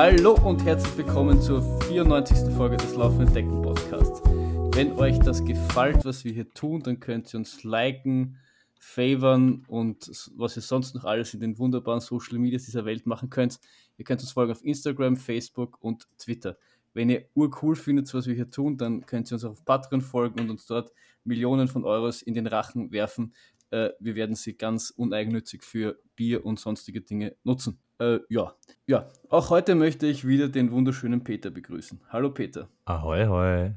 Hallo und herzlich willkommen zur 94. Folge des Laufenden Decken Podcasts. Wenn euch das gefällt, was wir hier tun, dann könnt ihr uns liken, favoren und was ihr sonst noch alles in den wunderbaren Social Medias dieser Welt machen könnt. Ihr könnt uns folgen auf Instagram, Facebook und Twitter. Wenn ihr urcool findet, was wir hier tun, dann könnt ihr uns auch auf Patreon folgen und uns dort Millionen von Euros in den Rachen werfen. Äh, wir werden sie ganz uneigennützig für Bier und sonstige Dinge nutzen. Äh, ja. ja, auch heute möchte ich wieder den wunderschönen Peter begrüßen. Hallo Peter. Ahoi, hoi.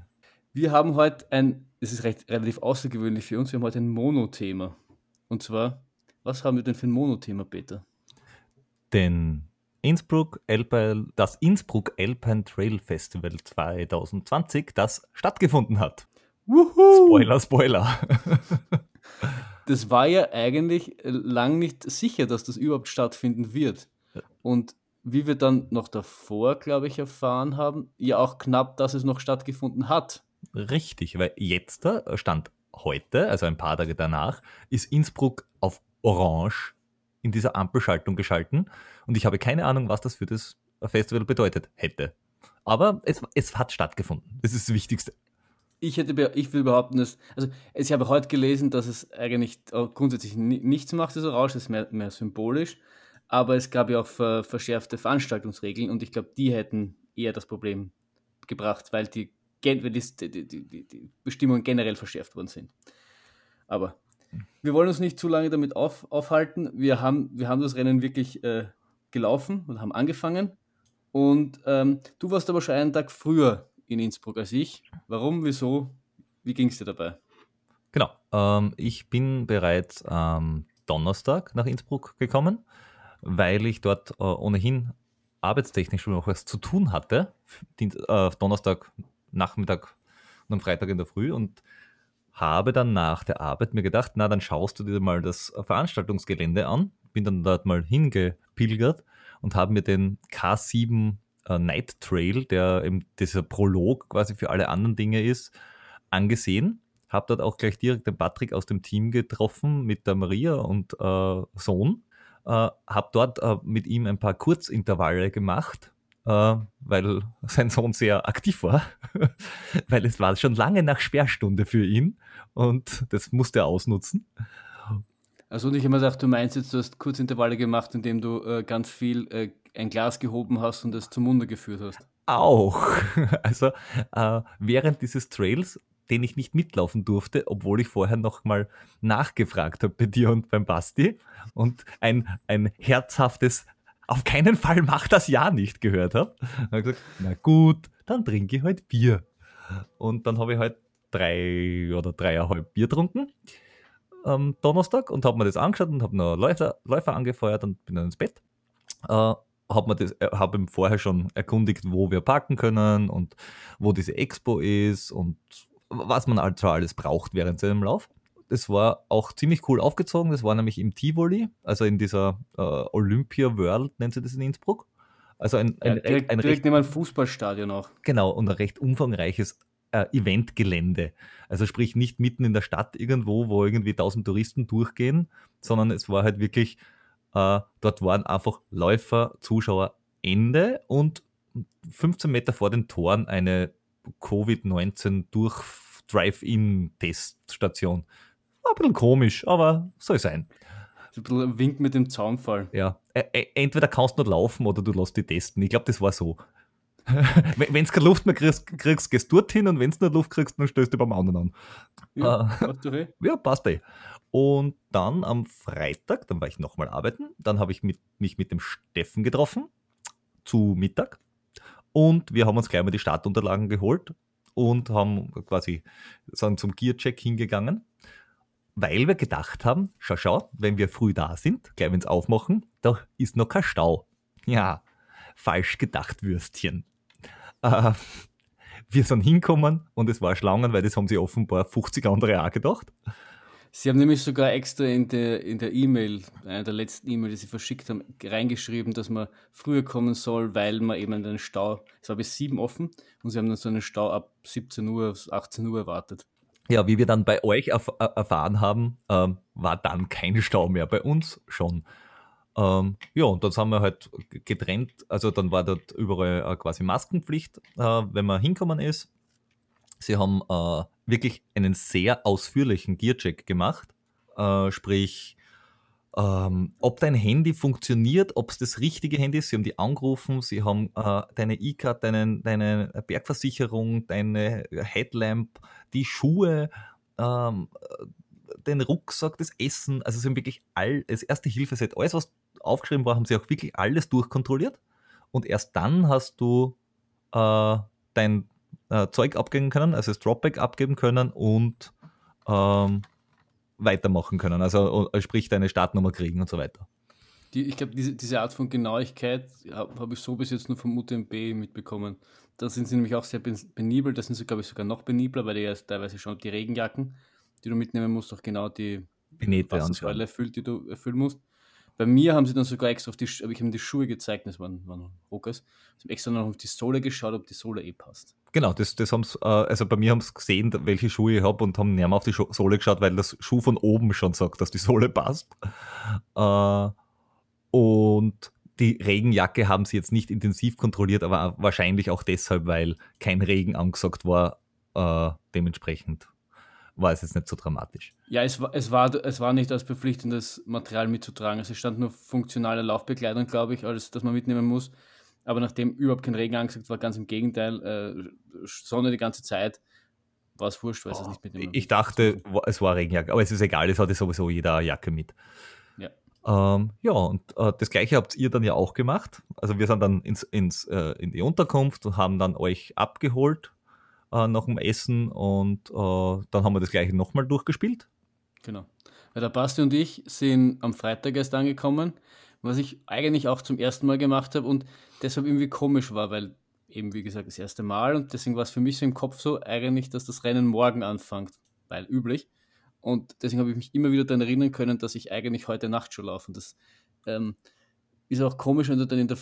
Wir haben heute ein, es ist recht, relativ außergewöhnlich für uns, wir haben heute ein Monothema. Und zwar, was haben wir denn für ein Monothema, Peter? Den Innsbruck Alpine, das Innsbruck Alpine Trail Festival 2020, das stattgefunden hat. Wuhu! Spoiler, Spoiler. das war ja eigentlich lang nicht sicher, dass das überhaupt stattfinden wird. Und wie wir dann noch davor, glaube ich, erfahren haben, ja auch knapp, dass es noch stattgefunden hat. Richtig, weil jetzt stand heute, also ein paar Tage danach, ist Innsbruck auf Orange in dieser Ampelschaltung geschalten und ich habe keine Ahnung, was das für das Festival bedeutet hätte. Aber es, es hat stattgefunden. Das ist das Wichtigste. Ich, hätte, ich will behaupten, dass, also ich habe heute gelesen, dass es eigentlich grundsätzlich nichts macht, das Orange, das ist mehr, mehr symbolisch, aber es gab ja auch verschärfte Veranstaltungsregeln und ich glaube, die hätten eher das Problem gebracht, weil die weil die, die, die, die Bestimmungen generell verschärft worden sind. Aber wir wollen uns nicht zu lange damit auf, aufhalten. Wir haben, wir haben das Rennen wirklich äh, gelaufen und haben angefangen. Und ähm, du warst aber schon einen Tag früher in Innsbruck als ich. Warum, wieso, wie ging es dir dabei? Genau, ähm, ich bin bereits am Donnerstag nach Innsbruck gekommen, weil ich dort äh, ohnehin arbeitstechnisch schon noch was zu tun hatte. Dienst, äh, Donnerstag Nachmittag und am Freitag in der Früh und habe dann nach der Arbeit mir gedacht, na, dann schaust du dir mal das Veranstaltungsgelände an. Bin dann dort mal hingepilgert und habe mir den K7 äh, Night Trail, der eben dieser Prolog quasi für alle anderen Dinge ist, angesehen. Habe dort auch gleich direkt den Patrick aus dem Team getroffen mit der Maria und äh, Sohn. Äh, habe dort äh, mit ihm ein paar Kurzintervalle gemacht äh, weil sein Sohn sehr aktiv war, weil es war schon lange nach Sperrstunde für ihn und das musste er ausnutzen. Also und ich immer gedacht, du meinst jetzt, du hast Kurzintervalle gemacht, indem du äh, ganz viel äh, ein Glas gehoben hast und es zum Munde geführt hast. Auch. Also äh, während dieses Trails, den ich nicht mitlaufen durfte, obwohl ich vorher noch mal nachgefragt habe bei dir und beim Basti und ein, ein herzhaftes auf keinen Fall mach das ja nicht gehört habe. Habe gesagt, na gut, dann trinke ich halt Bier. Und dann habe ich halt drei oder dreieinhalb Bier getrunken am Donnerstag und habe mir das angeschaut und habe noch Läufer, Läufer angefeuert und bin dann ins Bett. Äh, habe mir das, äh, ihm vorher schon erkundigt, wo wir parken können und wo diese Expo ist und was man also alles braucht während seinem Lauf. Das war auch ziemlich cool aufgezogen. Das war nämlich im Tivoli, also in dieser äh, Olympia World, nennt sie das in Innsbruck. Also ein, ein, ja, direkt, ein, direkt neben ein Fußballstadion auch. Genau, und ein recht umfangreiches äh, Eventgelände. Also sprich nicht mitten in der Stadt irgendwo, wo irgendwie tausend Touristen durchgehen, sondern es war halt wirklich, äh, dort waren einfach Läufer, Zuschauer, Ende und 15 Meter vor den Toren eine Covid-19 durch Drive-In-Teststation. War ein bisschen komisch, aber soll sein. So ein bisschen Wink mit dem Zaunfall. Ja. Entweder kannst du nur laufen oder du lässt die testen. Ich glaube, das war so. wenn du keine Luft mehr kriegst, kriegst gehst du dorthin und wenn du nur Luft kriegst, dann stößt du beim anderen an. Ja, äh, ja passt eh. Und dann am Freitag, dann war ich nochmal arbeiten, dann habe ich mit, mich mit dem Steffen getroffen zu Mittag und wir haben uns gleich mal die Startunterlagen geholt und haben quasi sind zum Gearcheck hingegangen weil wir gedacht haben, schau, schau, wenn wir früh da sind, gleich wenn es aufmachen, da ist noch kein Stau. Ja, falsch gedacht, Würstchen. Äh, wir sind hinkommen und es war Schlangen, weil das haben sie offenbar 50 andere auch gedacht. Sie haben nämlich sogar extra in der in der E-Mail, einer der letzten E-Mail, die sie verschickt haben, reingeschrieben, dass man früher kommen soll, weil man eben einen Stau, es war bis 7 offen und sie haben dann so einen Stau ab 17 Uhr, 18 Uhr erwartet. Ja, wie wir dann bei euch erf erfahren haben, ähm, war dann kein Stau mehr, bei uns schon. Ähm, ja, und dann sind wir halt getrennt. Also dann war dort überall äh, quasi Maskenpflicht, äh, wenn man hinkommen ist. Sie haben äh, wirklich einen sehr ausführlichen Gearcheck gemacht. Äh, sprich, ähm, ob dein Handy funktioniert, ob es das richtige Handy ist. Sie haben die angerufen, sie haben äh, deine E-Card, deine, deine Bergversicherung, deine Headlamp, die Schuhe, ähm, den Rucksack, das Essen. Also sie haben wirklich all, das erste Hilfeset, alles was aufgeschrieben war, haben sie auch wirklich alles durchkontrolliert. Und erst dann hast du äh, dein äh, Zeug abgeben können, also das Dropback abgeben können und ähm, weitermachen können. Also äh, sprich deine Startnummer kriegen und so weiter. Die, ich glaube, diese, diese Art von Genauigkeit habe hab ich so bis jetzt nur vom UTMB mitbekommen. Da sind sie nämlich auch sehr penibel, da sind sie, glaube ich, sogar noch penibler, weil die ja teilweise schon die Regenjacken, die du mitnehmen musst, auch genau die Wassersäule erfüllt, die du erfüllen musst. Bei mir haben sie dann sogar extra auf die, ich die Schuhe gezeigt, das waren, waren Rockers. Sie haben extra noch auf die Sohle geschaut, ob die Sohle eh passt. Genau, das, das haben äh, also bei mir haben sie gesehen, welche Schuhe ich habe und haben näher auf die Sohle geschaut, weil das Schuh von oben schon sagt, dass die Sohle passt. Äh, und die Regenjacke haben sie jetzt nicht intensiv kontrolliert, aber wahrscheinlich auch deshalb, weil kein Regen angesagt war, äh, dementsprechend war es jetzt nicht so dramatisch. Ja, es war, es war, es war nicht als verpflichtendes Material mitzutragen. Also es stand nur funktionale Laufbekleidung, glaube ich, als dass man mitnehmen muss. Aber nachdem überhaupt kein Regen angesagt war, ganz im Gegenteil, äh, Sonne die ganze Zeit, war es wurscht, weil es nicht mitnehmen Ich dachte, es war Regenjacke, aber es ist egal, es hatte sowieso jeder Jacke mit. Ja. Ähm, ja, und äh, das gleiche habt ihr dann ja auch gemacht. Also wir sind dann ins, ins, äh, in die Unterkunft und haben dann euch abgeholt äh, nach dem Essen und äh, dann haben wir das gleiche nochmal durchgespielt. Genau. Ja, der Basti und ich sind am Freitag erst angekommen, was ich eigentlich auch zum ersten Mal gemacht habe und deshalb irgendwie komisch war, weil eben wie gesagt das erste Mal und deswegen war es für mich so im Kopf so eigentlich, dass das Rennen morgen anfängt, weil üblich. Und deswegen habe ich mich immer wieder daran erinnern können, dass ich eigentlich heute Nacht schon laufe. Und das ähm, ist auch komisch, wenn du dann in der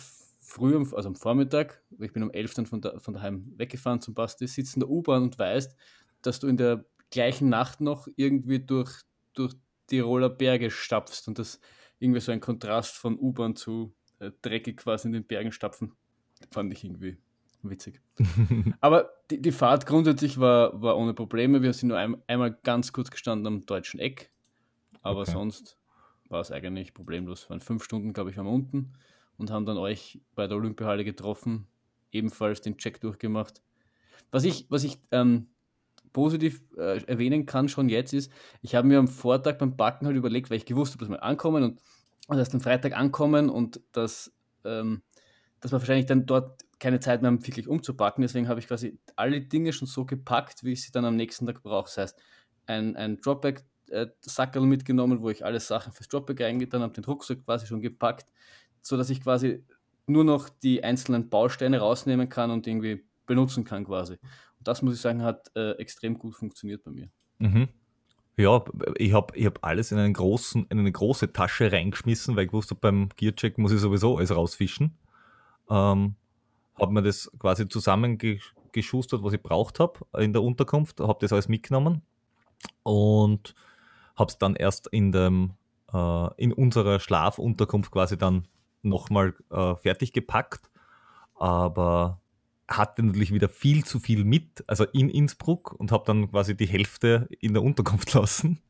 früh, also am Vormittag, ich bin um 11 dann von, da, von daheim weggefahren zum Basti, sitzt in der U-Bahn und weißt, dass du in der gleichen Nacht noch irgendwie durch, durch Tiroler Berge stapfst und das irgendwie so ein Kontrast von U-Bahn zu äh, dreckig quasi in den Bergen stapfen, fand ich irgendwie witzig. Aber die, die Fahrt grundsätzlich war, war ohne Probleme. Wir sind nur ein, einmal ganz kurz gestanden am deutschen Eck, aber okay. sonst war es eigentlich problemlos. Es waren fünf Stunden, glaube ich, am unten und haben dann euch bei der Olympiahalle getroffen, ebenfalls den Check durchgemacht. Was ich, was ich ähm, positiv äh, erwähnen kann schon jetzt ist, ich habe mir am Vortag beim Backen halt überlegt, weil ich gewusst habe, dass wir ankommen und das heißt am Freitag ankommen und dass, ähm, dass wir wahrscheinlich dann dort keine Zeit mehr haben, wirklich umzupacken. Deswegen habe ich quasi alle Dinge schon so gepackt, wie ich sie dann am nächsten Tag brauche. Das heißt, ein, ein Dropback-Sackerl äh, mitgenommen, wo ich alle Sachen fürs Dropback eingetan habe, den Rucksack quasi schon gepackt, so dass ich quasi nur noch die einzelnen Bausteine rausnehmen kann und irgendwie benutzen kann quasi. Und das muss ich sagen, hat äh, extrem gut funktioniert bei mir. Mhm. Ja, ich habe ich hab alles in, einen großen, in eine große Tasche reingeschmissen, weil ich wusste, beim Gearcheck muss ich sowieso alles rausfischen. Ähm, habe mir das quasi zusammengeschustert, was ich braucht habe in der Unterkunft, habe das alles mitgenommen und habe es dann erst in, dem, äh, in unserer Schlafunterkunft quasi dann nochmal äh, fertig gepackt, aber hatte natürlich wieder viel zu viel mit, also in Innsbruck und habe dann quasi die Hälfte in der Unterkunft lassen,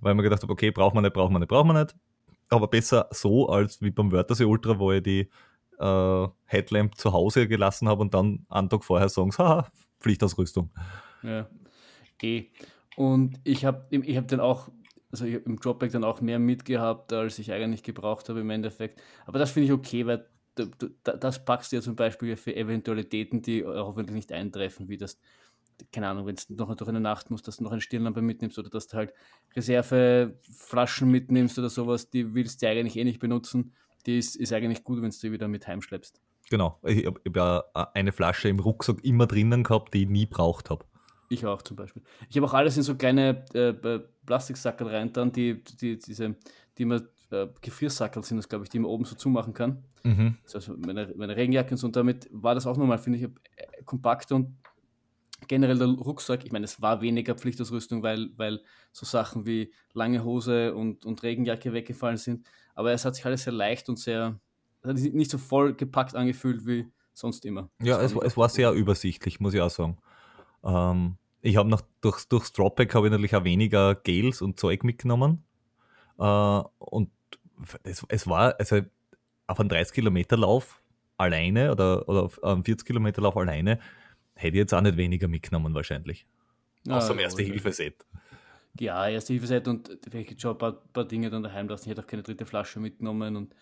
weil man gedacht habe, okay, braucht man nicht, braucht man nicht, braucht man nicht. Aber besser so als wie beim Wörthersee Ultra, wo ich die äh, Headlamp zu Hause gelassen habe und dann einen Tag vorher sagen, haha, Pflichtausrüstung. Ja, eh. Und ich habe ich hab dann auch also ich habe im Dropback dann auch mehr mitgehabt, als ich eigentlich gebraucht habe im Endeffekt. Aber das finde ich okay, weil du, du, das packst du ja zum Beispiel für Eventualitäten, die hoffentlich nicht eintreffen, wie das, keine Ahnung, wenn du noch durch eine Nacht musst, dass du noch eine Stirnlampe mitnimmst oder dass du halt Reserveflaschen mitnimmst oder sowas, die willst du eigentlich eh nicht benutzen. Die ist, ist eigentlich gut, wenn du die wieder mit heimschleppst. Genau, ich habe hab ja eine Flasche im Rucksack immer drinnen gehabt, die ich nie braucht habe. Ich auch zum Beispiel. Ich habe auch alles in so kleine äh, Plastiksackel rein, dann die, die, diese, die man äh, Gefriersackel sind das, glaube ich, die man oben so zumachen kann. Mhm. Also meine, meine Regenjacke und so. Und damit war das auch nochmal, finde ich, äh, kompakt und generell der Rucksack, ich meine, es war weniger Pflichtausrüstung, weil, weil so Sachen wie lange Hose und, und Regenjacke weggefallen sind. Aber es hat sich alles sehr leicht und sehr, hat sich nicht so voll gepackt angefühlt wie sonst immer. Ja, es, es war sehr übersichtlich, muss ich auch sagen. Ähm, ich habe noch durchs, durchs Dropback habe ich natürlich auch weniger Gels und Zeug mitgenommen. Äh, und es, es war, also auf einem 30 Kilometer Lauf alleine oder, oder auf einem 40 Kilometer Lauf alleine hätte ich jetzt auch nicht weniger mitgenommen wahrscheinlich. Ja, Außer dem Erste-Hilfe-Set. Ja, Erste-Hilfe-Set und vielleicht schon ein paar, paar Dinge dann daheim lassen. Ich hätte auch keine dritte Flasche mitgenommen und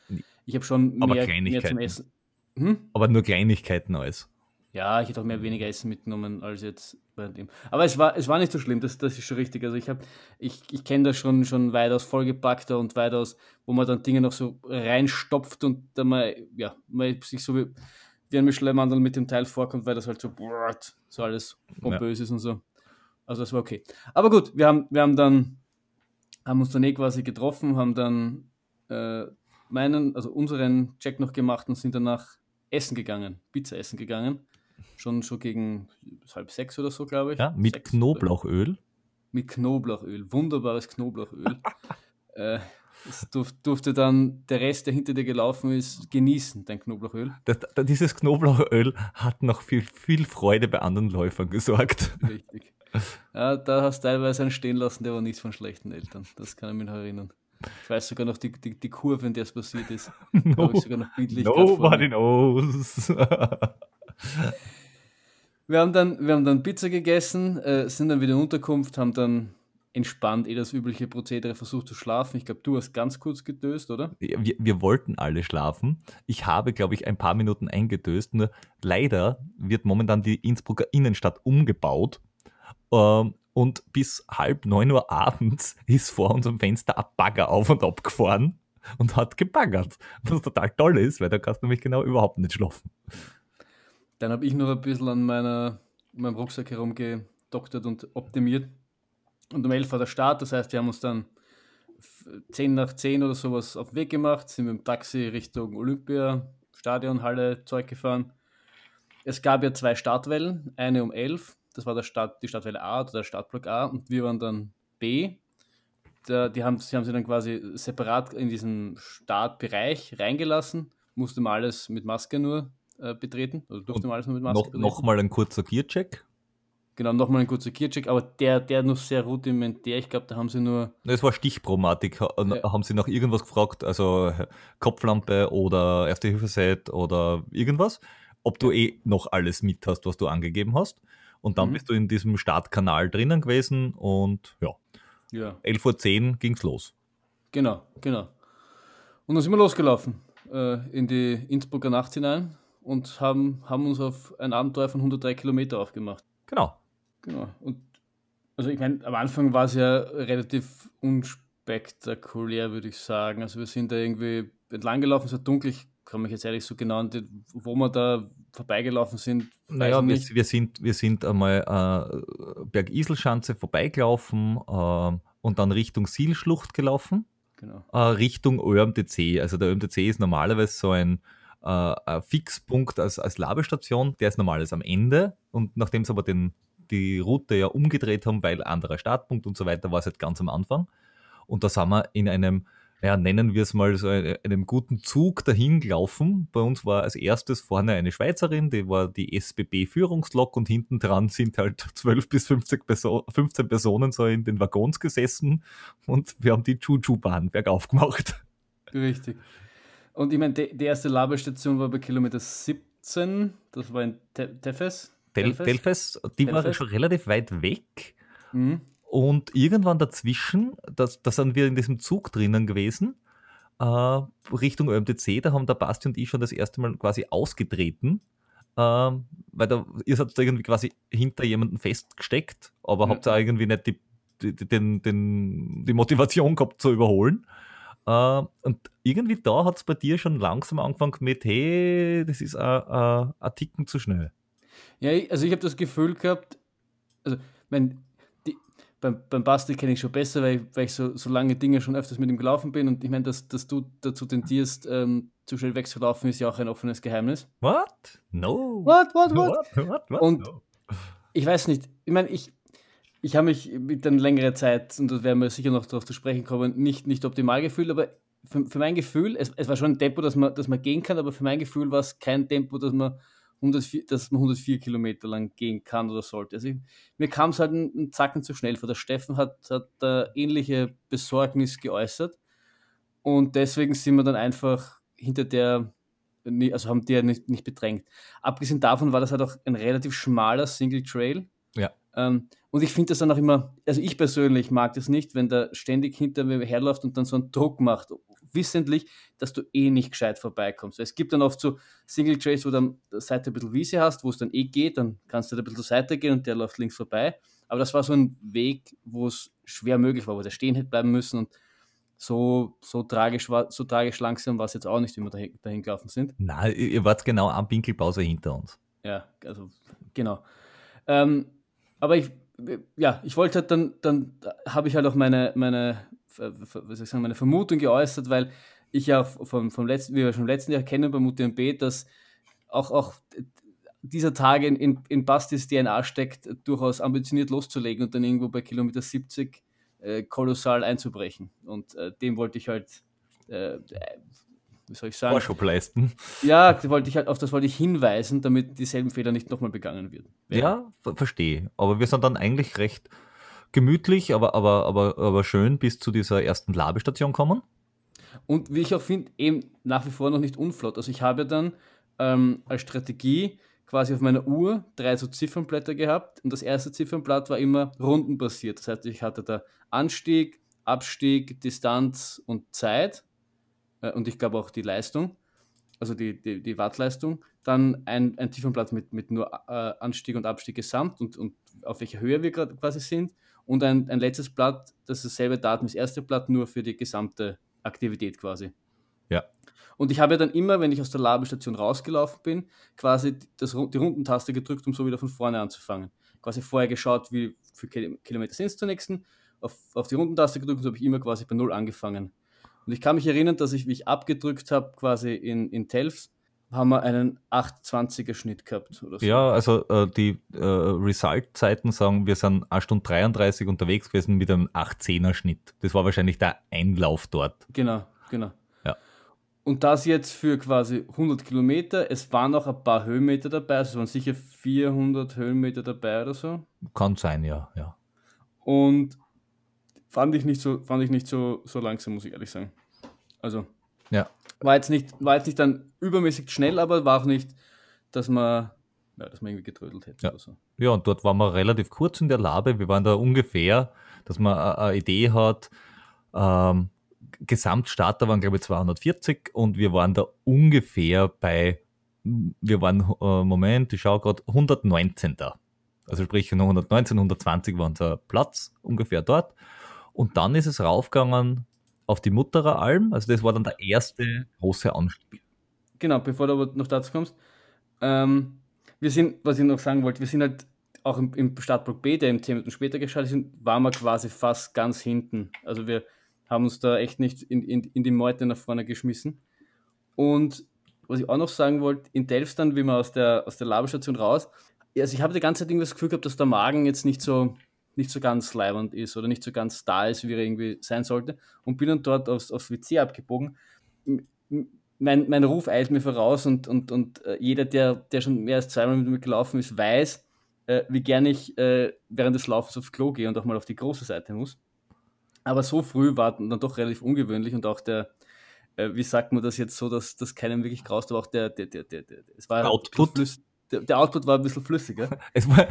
ich habe schon mehr, mehr zum. Essen. Hm? Aber nur Kleinigkeiten alles. Ja, ich hätte auch mehr weniger Essen mitgenommen als jetzt bei dem. Aber es war, es war nicht so schlimm, das, das ist schon richtig. Also ich habe, ich, ich kenne das schon, schon weitaus vollgepackter und weitaus, wo man dann Dinge noch so reinstopft und dann mal, ja, mal sich so wie, wie ein Michelin-Mandel mit dem Teil vorkommt, weil das halt so, so alles pompös ist und so. Also das war okay. Aber gut, wir haben, wir haben dann, haben uns dann eh quasi getroffen, haben dann äh, meinen, also unseren Check noch gemacht und sind danach essen gegangen, Pizza essen gegangen. Schon, schon gegen halb sechs oder so, glaube ich. Ja, mit Sechs, Knoblauchöl. Mit Knoblauchöl. Wunderbares Knoblauchöl. äh, das durf, durfte dann der Rest, der hinter dir gelaufen ist, genießen, dein Knoblauchöl. Das, dieses Knoblauchöl hat noch viel, viel Freude bei anderen Läufern gesorgt. Richtig. Ja, da hast du teilweise einen stehen lassen, der war nichts von schlechten Eltern. Das kann ich mich noch erinnern. Ich weiß sogar noch die, die, die Kurve, in der es passiert ist. No, Habe ich sogar noch bildlich nobody knows. Wir haben dann, wir haben dann Pizza gegessen, äh, sind dann wieder in Unterkunft, haben dann entspannt eh das übliche Prozedere versucht zu schlafen. Ich glaube, du hast ganz kurz gedöst, oder? Wir, wir wollten alle schlafen. Ich habe, glaube ich, ein paar Minuten eingedöst. Nur leider wird momentan die Innsbrucker Innenstadt umgebaut. Ähm, und bis halb neun Uhr abends ist vor unserem Fenster ein Bagger auf und ab gefahren und hat gebaggert. Was total toll ist, weil da kannst du nämlich genau überhaupt nicht schlafen. Dann habe ich noch ein bisschen an meiner, meinem Rucksack herumgedoktert und optimiert. Und um 11 war der Start, das heißt, wir haben uns dann f- 10 nach 10 oder sowas auf den Weg gemacht, sind mit dem Taxi Richtung Olympia, Stadion, Halle, Zeug gefahren. Es gab ja zwei Startwellen, eine um 11, das war der Start, die Startwelle A oder der Startblock A und wir waren dann B. Da, die haben, sie haben sie dann quasi separat in diesen Startbereich reingelassen, musste man alles mit Maske nur äh, betreten, oder durfte man alles nur mit Maske Noch, betreten. Nochmal ein kurzer Gearcheck. Genau, nochmal ein kurzer Gearcheck, aber der, der noch sehr rudimentär. Ich glaube, da haben sie nur. Es war Stichpromatik. Ha- Ja. Haben Sie nach irgendwas gefragt? Also äh, Kopflampe oder Erste-Hilfe-Set oder irgendwas? Ob du eh noch alles mit hast, was du angegeben hast. Und dann Mhm. bist du in diesem Startkanal drinnen gewesen und ja, Ja, 11.10 Uhr ging's los. genau, genau. Und dann sind wir losgelaufen äh, in die Innsbrucker Nacht hinein und haben, haben uns auf ein Abenteuer von 103 Kilometer aufgemacht. Genau. Genau. Und also ich meine, am Anfang war es ja relativ unspektakulär, würde ich sagen. Also wir sind da irgendwie entlang gelaufen, es war dunkel. Ich kann mich jetzt ehrlich so genau an die, wo wir da vorbeigelaufen sind. Naja, wir, wir, sind, wir sind einmal äh, Bergiselschanze vorbeigelaufen ähm, und dann Richtung Sielschlucht gelaufen. Genau. äh, Richtung ÖMTC. Also der ÖMTC ist normalerweise so ein, äh, Fixpunkt als, als Labestation, der ist normalerweise am Ende und nachdem sie aber den, die Route ja umgedreht haben, weil anderer Startpunkt und so weiter, war es halt ganz am Anfang. Und da sind wir in einem, ja, nennen wir es mal so eine- einem guten Zug dahin gelaufen. Bei uns war als erstes vorne eine Schweizerin, die war die SBB-Führungslok und hinten dran sind halt 12 bis 50 Perso 15 Personen so in den Waggons gesessen und wir haben die Chuchu-Bahn bergauf gemacht. Richtig. Und ich meine, die, die erste Labestation war bei Kilometer 17, das war in Te Tefes. Del Telfes? Delfes, die waren Telfes? schon relativ weit weg Mhm. und irgendwann dazwischen, da sind wir in diesem Zug drinnen gewesen, äh, Richtung ÖMTC, da haben der Basti und ich schon das erste Mal quasi ausgetreten, ähm, weil da, ihr seid da irgendwie quasi hinter jemanden festgesteckt, aber Ja. habt da irgendwie nicht die, die, den, den, die Motivation gehabt zu überholen. Äh, und irgendwie da hat es bei dir schon langsam angefangen mit, hey, das ist ein- Ticken zu schnell. Ja, also ich habe das Gefühl gehabt, also mein, die, beim, beim Basti kenne ich schon besser, weil ich, weil ich so, so lange Dinge schon öfters mit ihm gelaufen bin und ich meine, dass, dass du dazu tendierst, ähm, zu schnell wegzulaufen, ist ja auch ein offenes Geheimnis. What? No. What, what, what? What, what, what? Und- No. Ich weiß nicht. Ich meine, ich, ich habe mich mit einer längeren Zeit, und da werden wir sicher noch darauf zu sprechen kommen, nicht, nicht optimal gefühlt, aber für, für mein Gefühl, es, es war schon ein Tempo, dass man, dass man gehen kann, aber für mein Gefühl war es kein Tempo, dass man 104, dass man 104 Kilometer lang gehen kann oder sollte. Also ich, mir kam es halt einen Zacken zu schnell vor. Der Steffen hat, hat äh, ähnliche Besorgnis geäußert und deswegen sind wir dann einfach hinter der, also haben die ja nicht, nicht bedrängt. Abgesehen davon war das halt auch ein relativ schmaler Single Trail. Ja. Ähm, und ich finde das dann auch immer, also ich persönlich mag das nicht, wenn der ständig hinter mir herläuft und dann so einen Druck macht, wissentlich, dass du eh nicht gescheit vorbeikommst. Es gibt dann oft so Single Trails, wo du an der Seite ein bisschen Wiese hast, wo es dann eh geht, dann kannst du da ein bisschen zur Seite gehen und der läuft links vorbei. Aber das war so ein Weg, wo es schwer möglich war, wo der stehen hätte bleiben müssen und so, so, tragisch war, so tragisch langsam war es jetzt auch nicht, wie wir dahin, dahin gelaufen sind. Nein, ihr wart genau am Winkelpause hinter uns. Ja, also genau. Ähm, aber ich, ja, ich wollte halt dann, dann habe ich halt auch meine, meine, was ich sagen, meine Vermutung geäußert, weil ich ja vom, vom letzten, wie wir schon im letzten Jahr kennen bei UTMB, dass auch, auch dieser Tag in, in, in Bastis DNA steckt, durchaus ambitioniert loszulegen und dann irgendwo bei Kilometer 70 äh, kolossal einzubrechen. Und äh, dem wollte ich halt, äh, wie soll ich sagen? Vorschub leisten. Ja, wollte ich halt, auf das wollte ich hinweisen, damit dieselben Fehler nicht nochmal begangen werden. Ja, ver verstehe. Aber wir sind dann eigentlich recht gemütlich, aber, aber, aber, aber schön bis zu dieser ersten Labestation kommen. Und wie ich auch finde, eben nach wie vor noch nicht unflott. Also ich habe dann ähm, als Strategie quasi auf meiner Uhr drei so Ziffernblätter gehabt und das erste Ziffernblatt war immer rundenbasiert. Das heißt, ich hatte da Anstieg, Abstieg, Distanz und Zeit äh, und ich glaube auch die Leistung, also die, die, die Wattleistung. Dann ein, ein Ziffernblatt mit, mit nur äh, Anstieg und Abstieg gesamt und, und auf welcher Höhe wir gerade quasi sind und ein, ein letztes Blatt, das ist dasselbe Datum, das erste Blatt nur für die gesamte Aktivität quasi. Ja. Und ich habe dann immer, wenn ich aus der Labestation rausgelaufen bin, quasi das, die Rundentaste gedrückt, um so wieder von vorne anzufangen. Quasi vorher geschaut, wie viele Kilometer sind es zur nächsten, auf, auf die Rundentaste gedrückt und so habe ich immer quasi bei Null angefangen. Und ich kann mich erinnern, dass ich, wie ich abgedrückt habe, quasi in, in Telfs, haben wir einen 820er Schnitt gehabt. So. Ja, also äh, die äh, Result-Zeiten sagen, wir sind 1 Stunde 33 unterwegs gewesen mit einem 810er Schnitt. Das war wahrscheinlich der Einlauf dort. Genau, genau. Ja. Und das jetzt für quasi 100 Kilometer. Es waren noch ein paar Höhenmeter dabei, also es waren sicher 400 Höhenmeter dabei oder so. Kann sein, ja, ja. Und fand ich nicht so, fand ich nicht so, so langsam, muss ich ehrlich sagen. Also, ja. War jetzt nicht, war jetzt nicht dann übermäßig schnell, aber war auch nicht, dass man, ja, dass man irgendwie getrödelt hätte ja. oder so. Ja, und dort waren wir relativ kurz in der Labe. Wir waren da ungefähr, dass man eine Idee hat, ähm, Gesamtstarter waren, glaube ich, 240 und wir waren da ungefähr bei, wir waren, äh, Moment, ich schaue gerade, 119 da. Also sprich, 119, 120 war unser Platz, ungefähr dort. Und dann ist es raufgegangen auf die Mutterer Alm. Also das war dann der erste große Anstieg. Genau, bevor du aber noch dazu kommst. Ähm, wir sind, was ich noch sagen wollte, wir sind halt auch im, im Startblock B, der im 10 Minuten später gestartet sind, waren wir quasi fast ganz hinten. Also wir haben uns da echt nicht in, in, in die Meute nach vorne geschmissen. Und was ich auch noch sagen wollte, in Delft dann, wie wir aus der, aus der Laberstation raus, also ich habe die ganze Zeit irgendwie das Gefühl gehabt, dass der Magen jetzt nicht so, nicht so ganz leibend ist oder nicht so ganz da ist, wie er irgendwie sein sollte. Und bin dann dort aufs, aufs WC abgebogen. Mein, mein Ruf eilt mir voraus und, und, und äh, jeder, der, der schon mehr als zweimal mit mir gelaufen ist, weiß, äh, wie gern ich äh, während des Laufens aufs Klo gehe und auch mal auf die große Seite muss. Aber so früh war dann doch relativ ungewöhnlich und auch der, äh, wie sagt man das jetzt so, dass das keinem wirklich graust, aber auch der, der, der, der, der es war Output der, der, Output war ein bisschen flüssiger. Es war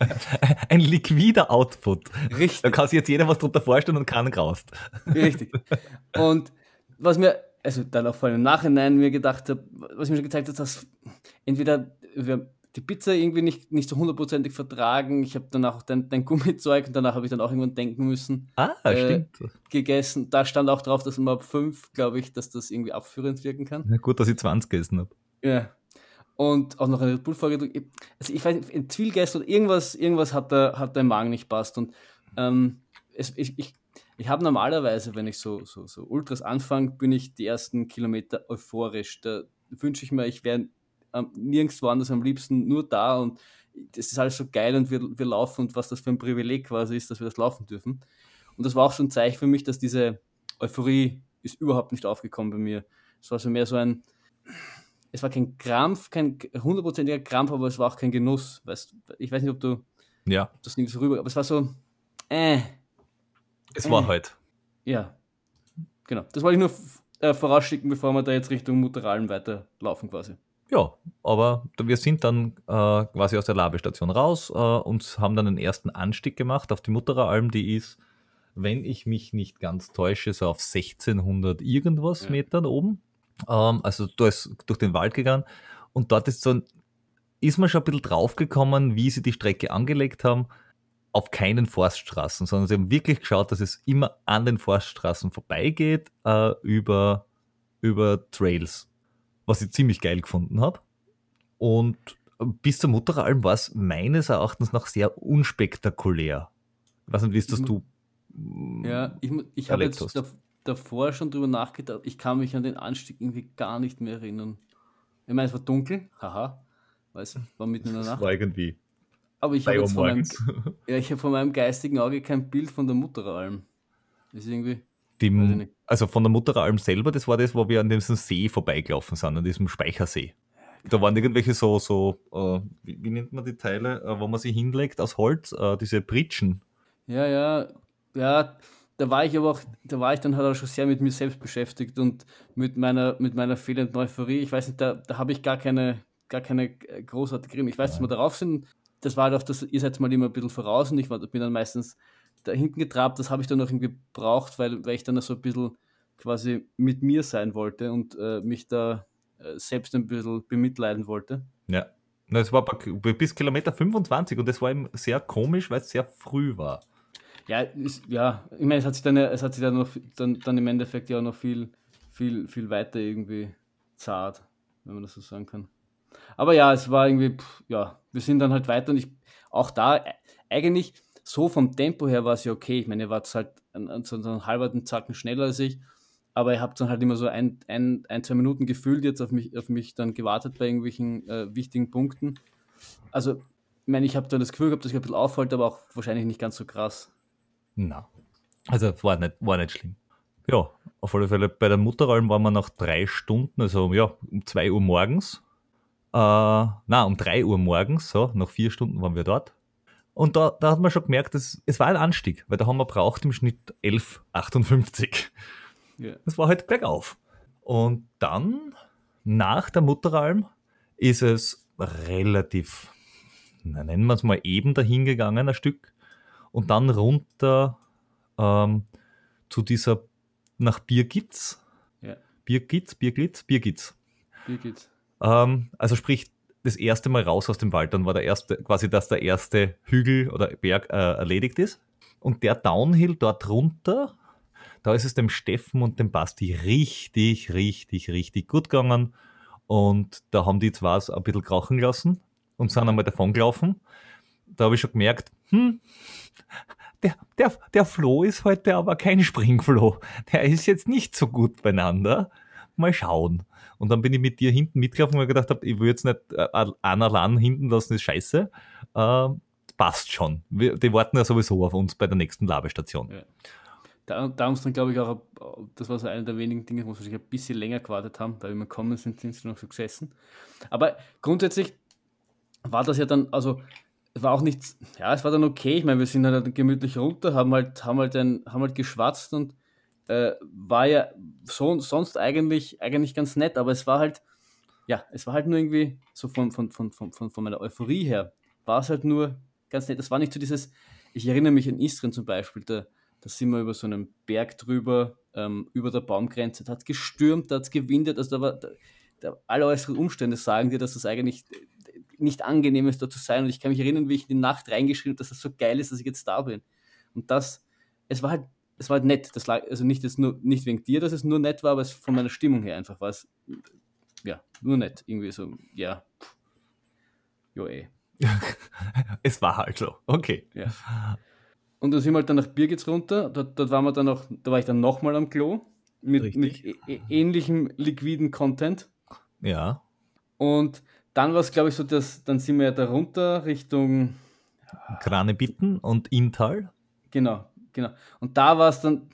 ein liquider Output. Richtig. Da kann sich jetzt jeder was drunter vorstellen und keinen graust. Richtig. Und was mir, also dann auch vor allem im Nachhinein mir gedacht habe, was mir schon gezeigt hat, dass entweder wir die Pizza irgendwie nicht, nicht so hundertprozentig vertragen. Ich habe danach auch dein, dein Gummizeug und danach habe ich dann auch irgendwann denken müssen. Ah, äh, stimmt. Gegessen. Da stand auch drauf, dass man ab 5, glaube ich, dass das irgendwie abführend wirken kann. Ja, gut, dass ich 20 gegessen habe. Ja, und auch noch eine Red Bull-Folge. Also ich weiß nicht, ein Zwielgeist oder irgendwas, irgendwas hat der, hat der Magen nicht passt. Und ähm, es, ich, ich, ich habe normalerweise, wenn ich so, so, so Ultras anfange, bin ich die ersten Kilometer euphorisch. Da wünsche ich mir, ich wäre ähm, nirgends woanders am liebsten, nur da und das ist alles so geil und wir, wir laufen und was das für ein Privileg quasi ist, dass wir das laufen dürfen. Und das war auch so ein Zeichen für mich, dass diese Euphorie ist überhaupt nicht aufgekommen bei mir. Es war so mehr so ein, es war kein Krampf, kein hundertprozentiger Krampf, aber es war auch kein Genuss. Weißt, ich weiß nicht, ob du ja. das nicht so rüber, aber es war so, äh. Es äh. war halt. Ja, genau. Das wollte ich nur äh, vorausschicken, bevor wir da jetzt Richtung Mutteralen weiterlaufen quasi. Ja, aber wir sind dann äh, quasi aus der Labestation raus äh, und haben dann den ersten Anstieg gemacht auf die Mutteralm, die ist, wenn ich mich nicht ganz täusche, so auf 1600 irgendwas ja. Metern oben. Ähm, also da ist durch den Wald gegangen und dort ist so ist man schon ein bisschen draufgekommen, wie sie die Strecke angelegt haben, auf keinen Forststraßen, sondern sie haben wirklich geschaut, dass es immer an den Forststraßen vorbeigeht, äh, über, über Trails, was ich ziemlich geil gefunden habe. Und bis zur Mutteralm war es meines Erachtens noch sehr unspektakulär. Ich weiß nicht, wie ist das du ja, ich, ich habe jetzt davor schon drüber nachgedacht. Ich kann mich an den Anstieg irgendwie gar nicht mehr erinnern. Ich meine, es war dunkel, haha, weil es war mitten in der Nacht. War irgendwie. Aber ich habe von meinem, ja, ich hab von meinem geistigen Auge kein Bild von der Mutteralm. Das ist irgendwie. Die, also von der Mutteralm selber, das war das, wo wir an diesem See vorbeigelaufen sind, an diesem Speichersee. Da waren irgendwelche so, so äh, wie, wie, nennt man die Teile, äh, wo man sie hinlegt aus Holz, äh, diese Pritschen. Ja, ja, ja, da war ich aber auch, da war ich dann halt auch schon sehr mit mir selbst beschäftigt und mit meiner, mit meiner fehlenden Euphorie. Ich weiß nicht, da, da habe ich gar keine, gar keine äh, großartige Erinnerung. Ich weiß, dass wir darauf sind. Das war doch, dass ihr seid mal immer ein bisschen voraus und ich war, bin dann meistens da hinten getrabt. Das habe ich dann noch irgendwie gebraucht, weil, weil ich dann so ein bisschen quasi mit mir sein wollte und äh, mich da äh, selbst ein bisschen bemitleiden wollte. Ja. Es war bis Kilometer 25 und das war eben sehr komisch, weil es sehr früh war. Ja, ist, ja, ich meine, es hat sich dann, es hat sich dann, noch, dann, dann im Endeffekt ja auch noch viel, viel, viel weiter irgendwie zart, wenn man das so sagen kann. Aber ja, es war irgendwie, pff, ja, wir sind dann halt weiter und ich, auch da, äh, eigentlich so vom Tempo her war es ja okay. Ich meine, ihr wart halt an, so einen halben Zacken schneller als ich, aber ihr habt dann halt immer so ein, ein, ein zwei Minuten gefühlt jetzt auf mich, auf mich dann gewartet bei irgendwelchen äh, wichtigen Punkten. Also, ich meine, ich habe dann das Gefühl gehabt, dass ich ein bisschen auffällt, aber auch wahrscheinlich nicht ganz so krass. Na. Also war nicht, war nicht schlimm. Ja, auf alle Fälle bei der Mutteralm waren wir nach drei Stunden, also ja, um zwei Uhr morgens. Äh, na, um drei Uhr morgens, so, nach vier Stunden waren wir dort. Und da, da hat man schon gemerkt, dass, es war ein Anstieg, weil da haben wir braucht im Schnitt 11,58. Yeah. Das war halt bergauf. Und dann, nach der Mutteralm, ist es relativ, na, nennen wir es mal eben dahingegangen, ein Stück und dann runter ähm, zu dieser nach Birgitz. Ja. Birgitz, Birgitz, Birgitz. Birgitz. Ähm, also sprich, das erste Mal raus aus dem Wald, dann war der erste, quasi, dass der erste Hügel oder Berg äh, erledigt ist. Und der Downhill dort runter, da ist es dem Steffen und dem Basti richtig, richtig, richtig gut gegangen. Und da haben die zwar ein bisschen krauchen lassen und sind einmal davon gelaufen. Da habe ich schon gemerkt, hm, der, der, der Flo ist heute aber kein Springfloh. Der ist jetzt nicht so gut beieinander. Mal schauen. Und dann bin ich mit dir hinten mitgelaufen, weil ich gedacht habe, ich will jetzt nicht äh, an allein hinten lassen, ist scheiße. Äh, passt schon. Wir, die warten ja sowieso auf uns bei der nächsten Labestation. Ja. Da, haben sie dann, glaube ich, auch, das war so einer der wenigen Dinge, wo sie ein bisschen länger gewartet haben, weil wir gekommen sind, sind sie noch so gesessen. Aber grundsätzlich war das ja dann, also war auch nichts, ja, es war dann okay. Ich meine, wir sind halt gemütlich runter, haben halt, haben halt, ein, haben halt geschwatzt und äh, war ja so, sonst eigentlich, eigentlich ganz nett, aber es war halt, ja, es war halt nur irgendwie so von, von, von, von, von meiner Euphorie her, war es halt nur ganz nett. Es war nicht so dieses, ich erinnere mich an Istrien zum Beispiel, da, da sind wir über so einen Berg drüber, ähm, über der Baumgrenze, da hat es gestürmt, da hat es gewindet, also da war, da, da, alle äußeren Umstände sagen dir, dass das eigentlich nicht angenehm ist, da zu sein. Und ich kann mich erinnern, wie ich in die Nacht reingeschrieben habe, dass das so geil ist, dass ich jetzt da bin. Und das, es war halt, es war halt nett. Das lag, also nicht, das nur, nicht wegen dir, dass es nur nett war, aber es von meiner Stimmung her einfach war es, ja, nur nett. Irgendwie so, ja, jo ey. es war halt so, okay. Ja. Und dann sind wir halt dann nach Birgitz runter, dort, dort waren wir dann noch, da war ich dann nochmal am Klo mit, mit ähnlichem liquiden Content. Ja. Und dann war es, glaube ich, so, dass dann sind wir ja da runter Richtung Kranebitten und Inntal. Genau, genau. Und da war es dann,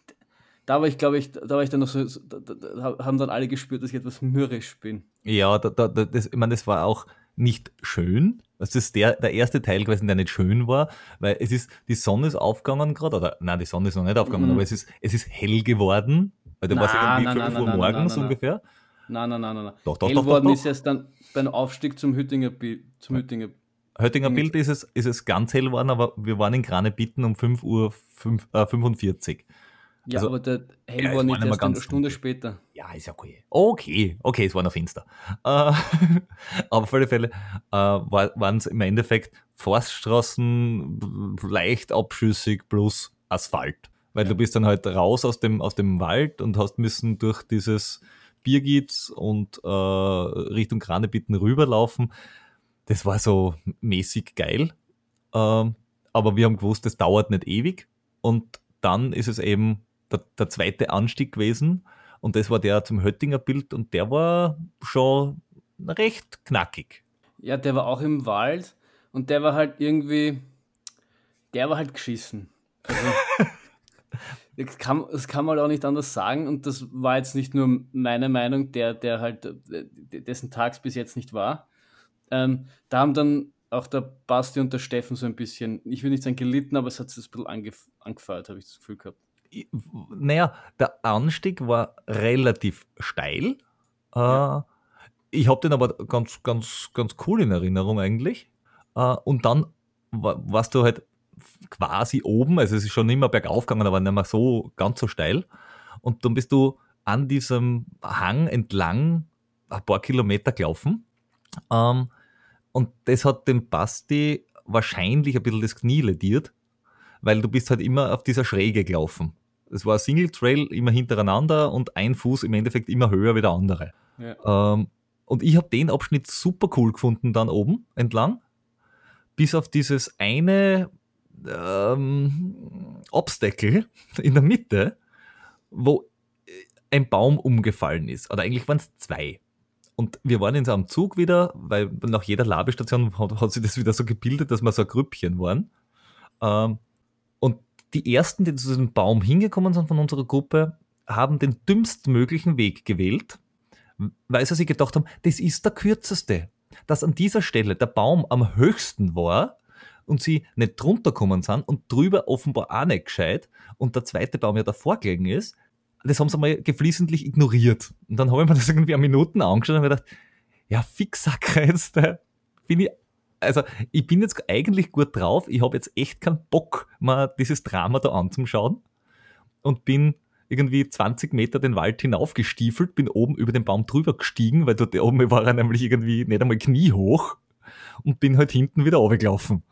da war ich, glaube ich, da war ich dann noch so, da, da, haben dann alle gespürt, dass ich etwas mürrisch bin. Ja, da, da, das, ich meine, das war auch nicht schön. Das ist der, der erste Teil gewesen, der nicht schön war, weil es ist, die Sonne ist aufgegangen gerade, oder nein, die Sonne ist noch nicht aufgegangen, mhm. aber es ist, es ist hell geworden, weil du warst irgendwie 5 Uhr morgens ungefähr. Nein, nein, nein, nein. Doch, doch, hell doch, geworden doch, doch. ist erst dann beim Aufstieg zum Hüttinger, zum Hüttinger Höttinger Bild ist es, ist es ganz hell geworden, aber wir waren in Kranebitten um 5 Uhr 5, äh, 45. Ja, also, aber der hell ja, war nicht erst eine Stunde später. Ja, ist ja okay. Okay, okay, es war noch finster. Äh, aber auf alle Fälle äh, waren es im Endeffekt Forststraßen leicht abschüssig plus Asphalt. Weil ja. du bist dann halt raus aus dem, aus dem Wald und hast müssen durch dieses Biergiz und äh, Richtung Kranebitten rüberlaufen das war so mäßig geil. Ähm, aber wir haben gewusst, das dauert nicht ewig. Und dann ist es eben der, der zweite Anstieg gewesen. Und das war der zum Höttinger Bild und der war schon recht knackig. Ja, der war auch im Wald und der war halt irgendwie, der war halt geschissen. Also, das, kann, das kann man auch nicht anders sagen und das war jetzt nicht nur meine Meinung, der, der halt, dessen Tags bis jetzt nicht war, ähm, da haben dann auch der Basti und der Steffen so ein bisschen, ich will nicht sagen gelitten, aber es hat sich ein bisschen angef angefeuert, habe ich das Gefühl gehabt. Naja, der Anstieg war relativ steil. Äh, ja. ich habe den aber ganz, ganz, ganz cool in Erinnerung eigentlich. Äh, und dann warst du halt quasi oben, also es ist schon immer bergauf gegangen, aber nicht mehr so ganz so steil. Und dann bist du an diesem Hang entlang ein paar Kilometer gelaufen. Ähm, und das hat dem Basti wahrscheinlich ein bisschen das Knie lediert, weil du bist halt immer auf dieser Schräge gelaufen. Es war ein Single Trail immer hintereinander und ein Fuß im Endeffekt immer höher wie der andere. Ja. Ähm, und ich habe den Abschnitt super cool gefunden dann oben entlang, bis auf dieses eine ähm, Obstacle in der Mitte, wo ein Baum umgefallen ist. Oder eigentlich waren es zwei. Und wir waren in so einem Zug wieder, weil nach jeder Labestation hat, hat sich das wieder so gebildet, dass wir so ein Grüppchen waren. Ähm, und die ersten, die zu diesem Baum hingekommen sind von unserer Gruppe, haben den dümmstmöglichen Weg gewählt, weil sie sich gedacht haben, das ist der kürzeste. Dass an dieser Stelle der Baum am höchsten war und sie nicht drunter kommen sind und drüber offenbar auch nicht gescheit und der zweite Baum ja davor gelegen ist, das haben sie mal geflissentlich ignoriert. Und dann habe ich mir das irgendwie an Minuten angeschaut und mir gedacht, ja, Fixacker jetzt, bin ich, also ich bin jetzt eigentlich gut drauf, ich habe jetzt echt keinen Bock, mal dieses Drama da anzuschauen und bin irgendwie 20 Meter den Wald hinaufgestiefelt, bin oben über den Baum drüber gestiegen, weil dort oben war er nämlich irgendwie nicht einmal kniehoch und bin halt hinten wieder runtergelaufen.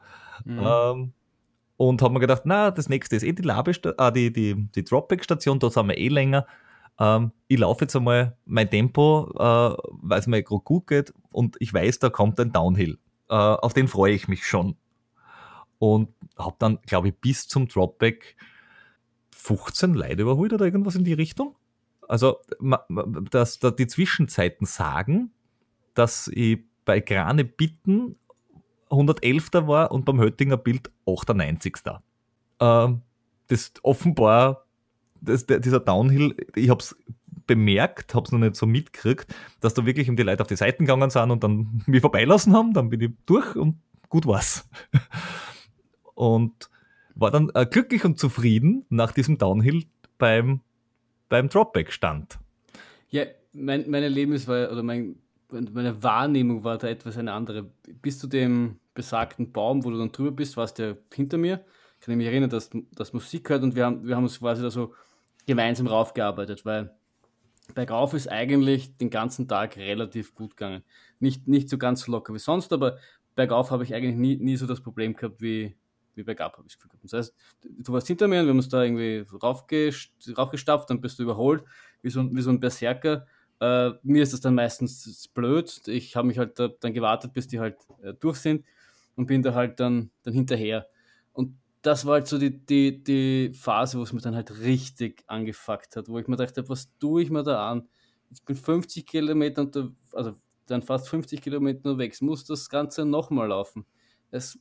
Mhm. Ähm, und haben mir gedacht, na, das nächste ist eh die, äh, die, die, die Dropback-Station, da sind wir eh länger. Ähm, ich laufe jetzt einmal mein Tempo, äh, weil es mir gerade gut geht und ich weiß, da kommt ein Downhill. Äh, auf den freue ich mich schon. Und habe dann, glaube ich, bis zum Dropback 15 Leute überholt oder irgendwas in die Richtung. Also, dass da die Zwischenzeiten sagen, dass ich bei Grane Bitten 111. war und beim Höttinger Bild 98. Ähm, das offenbar, das, dieser Downhill, ich habe es bemerkt, habe es noch nicht so mitgekriegt, dass da wirklich die Leute auf die Seiten gegangen sind und dann mich vorbeilassen haben, dann bin ich durch und gut war's. und war dann äh, glücklich und zufrieden nach diesem Downhill beim, beim Dropback-Stand. Ja, mein, meine Lebensweise oder mein, meine Wahrnehmung war da etwas eine andere. Bis zu dem besagten Baum, wo du dann drüber bist, warst du hinter mir. Ich kann mich erinnern, dass, dass Musik hört und wir haben, wir haben uns quasi da so gemeinsam raufgearbeitet, weil bergauf ist eigentlich den ganzen Tag relativ gut gegangen. Nicht, nicht so ganz locker wie sonst, aber bergauf habe ich eigentlich nie, nie so das Problem gehabt wie, wie bergab, habe ich das Gefühl gehabt. Das heißt, du warst hinter mir und wir haben uns da irgendwie raufgestapft, dann bist du überholt, wie so, wie so ein Berserker. Äh, mir ist das dann meistens blöd. Ich habe mich halt da, dann gewartet, bis die halt äh, durch sind und bin da halt dann, dann hinterher. Und das war halt so die, die, die Phase, wo es mir dann halt richtig angefuckt hat, wo ich mir dachte, was tue ich mir da an? Ich bin 50 Kilometer unter, also dann fast 50 Kilometer unterwegs, muss das Ganze nochmal laufen. Es,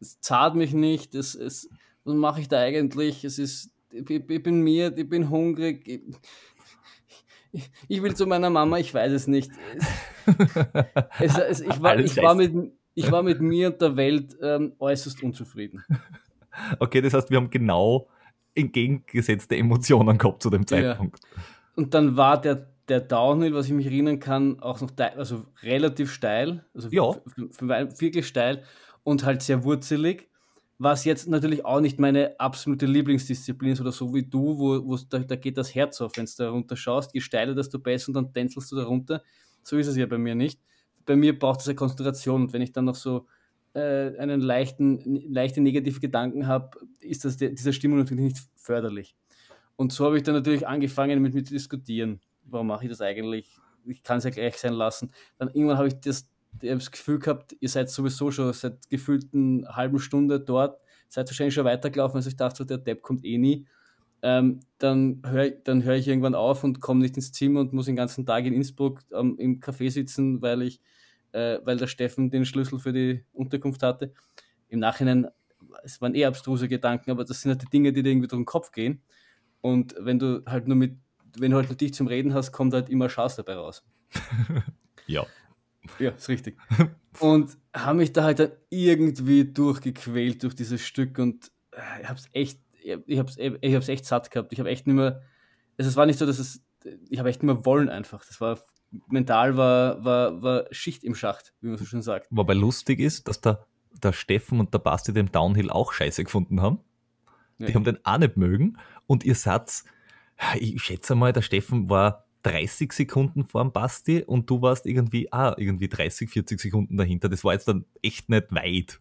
es zahlt mich nicht, es, es, was mache ich da eigentlich? Es ist, ich, ich bin mir, ich bin hungrig. Ich, ich, will zu meiner Mama, ich weiß es nicht. Es, es, ich, war, ich, war mit, ich war mit mir und der Welt ähm, äußerst unzufrieden. Okay, das heißt, wir haben genau entgegengesetzte Emotionen gehabt zu dem Zeitpunkt. Ja. Und dann war der, der Downhill, was ich mich erinnern kann, auch noch also relativ steil, also ja. wirklich steil und halt sehr wurzelig. Was jetzt natürlich auch nicht meine absolute Lieblingsdisziplin ist oder so wie du, wo, wo da, da geht das Herz auf, wenn du da runter schaust. Je steiler, desto besser und dann tänzelst du da runter. So ist es ja bei mir nicht. Bei mir braucht es eine Konzentration und wenn ich dann noch so äh, einen leichten, leichte negative Gedanken habe, ist das dieser Stimmung natürlich nicht förderlich. Und so habe ich dann natürlich angefangen mit mir zu diskutieren. Warum mache ich das eigentlich? Ich kann es ja gleich sein lassen. Dann irgendwann habe ich das, das Gefühl gehabt, ihr seid sowieso schon seit gefühlten halben Stunde dort, seid wahrscheinlich schon weitergelaufen, also ich dachte, der Depp kommt eh nie. Ähm, dann höre dann hör ich irgendwann auf und komme nicht ins Zimmer und muss den ganzen Tag in Innsbruck ähm, im Café sitzen, weil ich, äh, weil der Steffen den Schlüssel für die Unterkunft hatte. Im Nachhinein, es waren eh abstruse Gedanken, aber das sind halt die Dinge, die dir irgendwie durch den Kopf gehen. Und wenn du halt nur mit, wenn du halt nur dich zum Reden hast, kommt halt immer Schaß dabei raus. ja. Ja, ist richtig. Und habe mich da halt dann irgendwie durchgequält durch dieses Stück und äh, ich habe es echt, ich habe es ich hab's echt satt gehabt. Ich habe echt nicht mehr, also es war nicht so, dass es, ich habe echt nicht mehr wollen einfach. Das war, mental war, war, war Schicht im Schacht, wie man so schön sagt. Wobei lustig ist, dass der, der Steffen und der Basti den Downhill auch scheiße gefunden haben. Die ja. haben den auch nicht mögen. Und ihr Satz, ich schätze mal, der Steffen war 30 Sekunden vor dem Basti und du warst irgendwie, ah, irgendwie 30, 40 Sekunden dahinter. Das war jetzt dann echt nicht weit.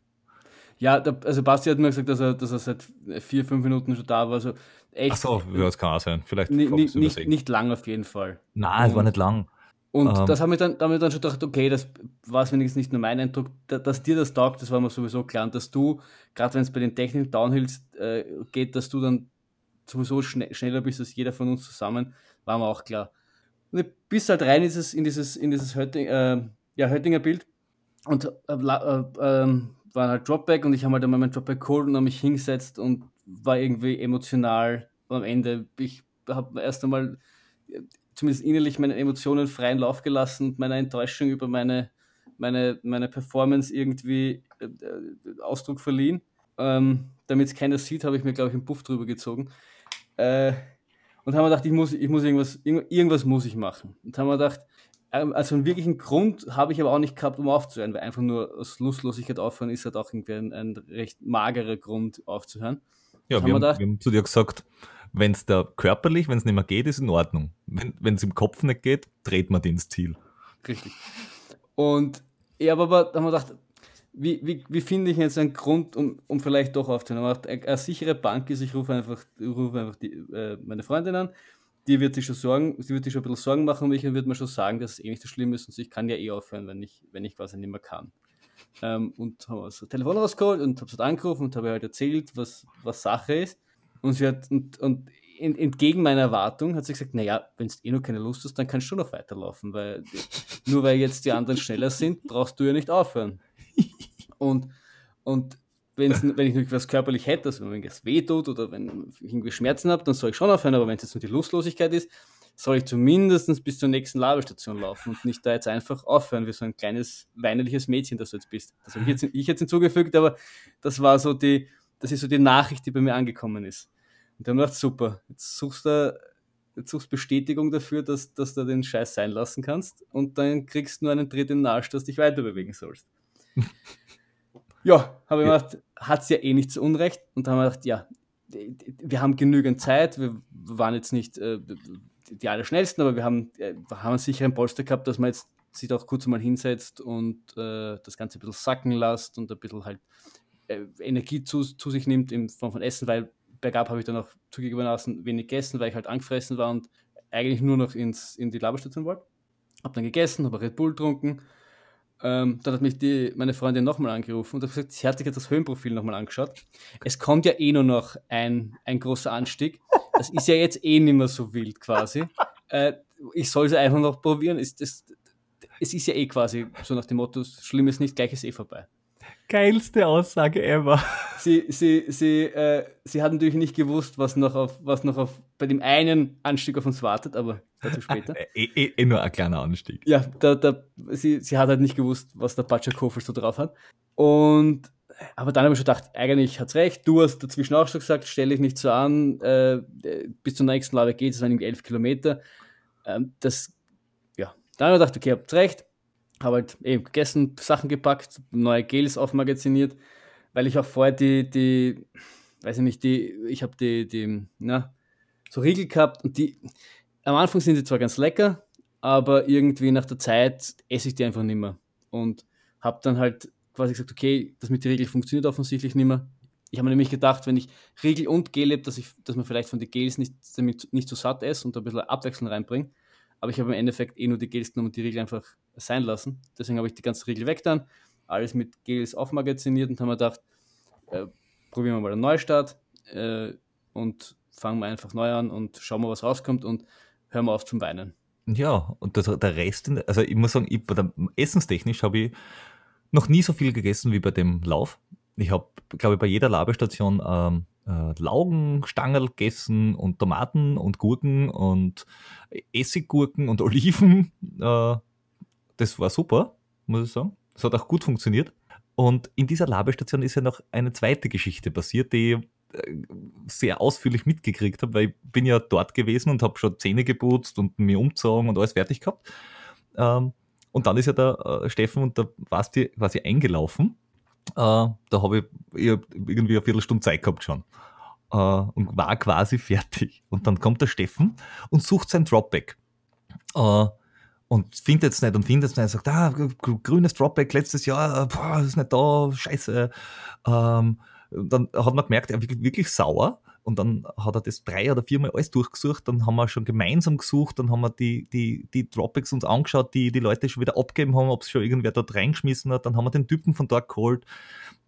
Ja, der, also Basti hat mir gesagt, dass er, dass er seit vier, fünf Minuten schon da war. Also echt. Ach so, ja, das kann auch sein. Vielleicht nicht, nicht lang auf jeden Fall. Nein, es war nicht lang. Und ähm, das haben wir dann, damit dann schon gedacht, okay, das war es wenigstens nicht nur mein Eindruck, dass dir das taugt, das war mir sowieso klar. Und dass du, gerade wenn es bei den Technik Downhills äh, geht, dass du dann sowieso schn schneller bist als jeder von uns zusammen, war mir auch klar. Und bist halt rein in dieses, in dieses, in dieses Hötting, äh, ja, Höttinger Bild und äh, äh, ähm, war halt Dropback und ich habe halt einmal mein Dropback geholt und habe mich hingesetzt und war irgendwie emotional am Ende. Ich habe erst einmal zumindest innerlich meine Emotionen freien Lauf gelassen und meiner Enttäuschung über meine, meine, meine Performance irgendwie äh, äh Ausdruck verliehen. Ähm, Damit es keiner sieht, habe ich mir, glaube ich, einen Puff drüber gezogen. Äh, und haben wir gedacht, ich muss, ich muss irgendwas, irgendwas muss ich machen. Und haben wir gedacht, also einen wirklichen Grund habe ich aber auch nicht gehabt, um aufzuhören, weil einfach nur aus Lustlosigkeit aufhören ist halt auch irgendwie ein, ein recht magerer Grund aufzuhören. Ja, wir haben, wir haben zu dir gesagt, wenn es da körperlich, wenn es nicht mehr geht, ist in Ordnung. Wenn es im Kopf nicht geht, dreht man den ins Ziel. Richtig. Und ich habe aber dann haben wir gedacht, wie, wie, wie finde ich jetzt einen Grund, um, um vielleicht doch aufzuhören? Eine, eine sichere Bank ist, ich rufe einfach, rufe einfach die, äh, meine Freundin an, die wird sich schon Sorgen, sie wird sich schon ein bisschen Sorgen machen um mich und wird mir schon sagen, dass es eh nicht so schlimm ist und ich kann ja eh aufhören, wenn ich, wenn ich quasi nicht mehr kann. Ähm, und habe das Telefon rausgeholt und habe es angerufen und habe halt erzählt, was, was Sache ist. Und sie hat, und, und entgegen meiner Erwartung hat sie gesagt, naja, wenn du eh noch keine Lust hast, dann kannst du noch weiterlaufen, weil nur weil jetzt die anderen schneller sind, brauchst du ja nicht aufhören. Und, und wenn's, wenn ich noch was körperlich hätte, also wenn es weh tut oder wenn ich irgendwie Schmerzen habe, dann soll ich schon aufhören, aber wenn es jetzt nur die Lustlosigkeit ist, soll ich zumindest bis zur nächsten Labestation laufen und nicht da jetzt einfach aufhören, wie so ein kleines weinerliches Mädchen, das du jetzt bist. Das habe ich jetzt, ich jetzt hinzugefügt, aber das war so die, das ist so die Nachricht, die bei mir angekommen ist. Und dann dachte super, jetzt suchst du, jetzt suchst Bestätigung dafür, dass, dass du den Scheiß sein lassen kannst und dann kriegst du nur einen Tritt in den Arsch, dass du dich weiter bewegen sollst. Ja, habe ich ja. gedacht, hat es ja eh nicht zu Unrecht und dann haben wir gedacht, ja, wir haben genügend Zeit, wir waren jetzt nicht äh, die allerschnellsten, aber wir haben, äh, haben sicher einen Polster gehabt, dass man jetzt sich auch kurz mal hinsetzt und äh, das Ganze ein bisschen sacken lässt und ein bisschen halt äh, Energie zu, zu sich nimmt in Form von Essen, weil bergab habe ich dann auch zugegebenermaßen wenig gegessen, weil ich halt angefressen war und eigentlich nur noch ins, in die Laberstation wollte. Habe dann gegessen, habe Red Bull getrunken. Ähm, dann hat mich die, meine Freundin nochmal angerufen und hat gesagt, sie hat sich jetzt das Höhenprofil nochmal angeschaut. Es kommt ja eh nur noch ein, ein großer Anstieg. Das ist ja jetzt eh nicht mehr so wild quasi. Äh, ich soll es einfach noch probieren. Ist das, es ist ja eh quasi so nach dem Motto, schlimm ist nicht, gleich ist eh vorbei. Geilste Aussage ever. Sie, sie, sie, äh, sie hat natürlich nicht gewusst, was noch auf, was noch auf bei dem einen Anstieg auf uns wartet, aber dazu später. eh, eh, eh, nur ein kleiner Anstieg. Ja, da, da, sie, sie hat halt nicht gewusst, was der Batschakofel so drauf hat. Und aber dann habe ich schon gedacht, eigentlich hat's recht. Du hast dazwischen auch schon gesagt, stell dich nicht so an, äh, bis zur nächsten Lade geht es, irgendwie elf Kilometer. Ähm, das, ja, dann habe ich gedacht, okay, habt recht. Habe halt eben gegessen, Sachen gepackt, neue Gels aufmagaziniert, weil ich auch vorher die, die, weiß ich nicht, die, ich habe die, die, na, so Riegel gehabt und die, am Anfang sind die zwar ganz lecker, aber irgendwie nach der Zeit esse ich die einfach nicht mehr. Und habe dann halt quasi gesagt, okay, das mit der Regel funktioniert offensichtlich nicht mehr. Ich habe mir nämlich gedacht, wenn ich Riegel und Gel habe, dass, dass man vielleicht von den Gels nicht, damit nicht so satt ist und ein bisschen Abwechslung reinbringt. Aber ich habe im Endeffekt eh nur die Gels genommen und die Riegel einfach sein lassen. Deswegen habe ich die ganze Riegel weg dann, alles mit Gels aufmagaziniert und haben mir gedacht, äh, probieren wir mal einen Neustart äh, und fangen wir einfach neu an und schauen wir, was rauskommt und hören wir auf zum Weinen. Ja, und das, der Rest, also ich muss sagen, ich, essenstechnisch habe ich noch nie so viel gegessen wie bei dem Lauf. Ich habe, glaube ich, bei jeder Labestation ähm, äh, Laugenstangerl gegessen und Tomaten und Gurken und Essiggurken und Oliven. Äh, das war super, muss ich sagen. Das hat auch gut funktioniert. Und in dieser Labestation ist ja noch eine zweite Geschichte passiert, die sehr ausführlich mitgekriegt habe, weil ich bin ja dort gewesen und habe schon Zähne geputzt und mir umgezogen und alles fertig gehabt. Ähm, und dann ist ja der äh, Steffen und der Basti quasi eingelaufen. Äh, da habe ich, ich hab irgendwie eine Viertelstunde Zeit gehabt schon. Äh, und war quasi fertig. Und dann kommt der Steffen und sucht sein Dropback. Äh, und findet es nicht und findet es nicht. Sagt, ah, grünes Dropback letztes Jahr, boah, ist nicht da, scheiße. Ähm, dann hat man gemerkt, er war wirklich sauer und dann hat er das drei oder viermal alles durchgesucht. Dann haben wir schon gemeinsam gesucht. Dann haben wir die, die, die Dropbacks uns angeschaut, die die Leute schon wieder abgeben haben, ob es schon irgendwer dort reingeschmissen hat. Dann haben wir den Typen von dort geholt.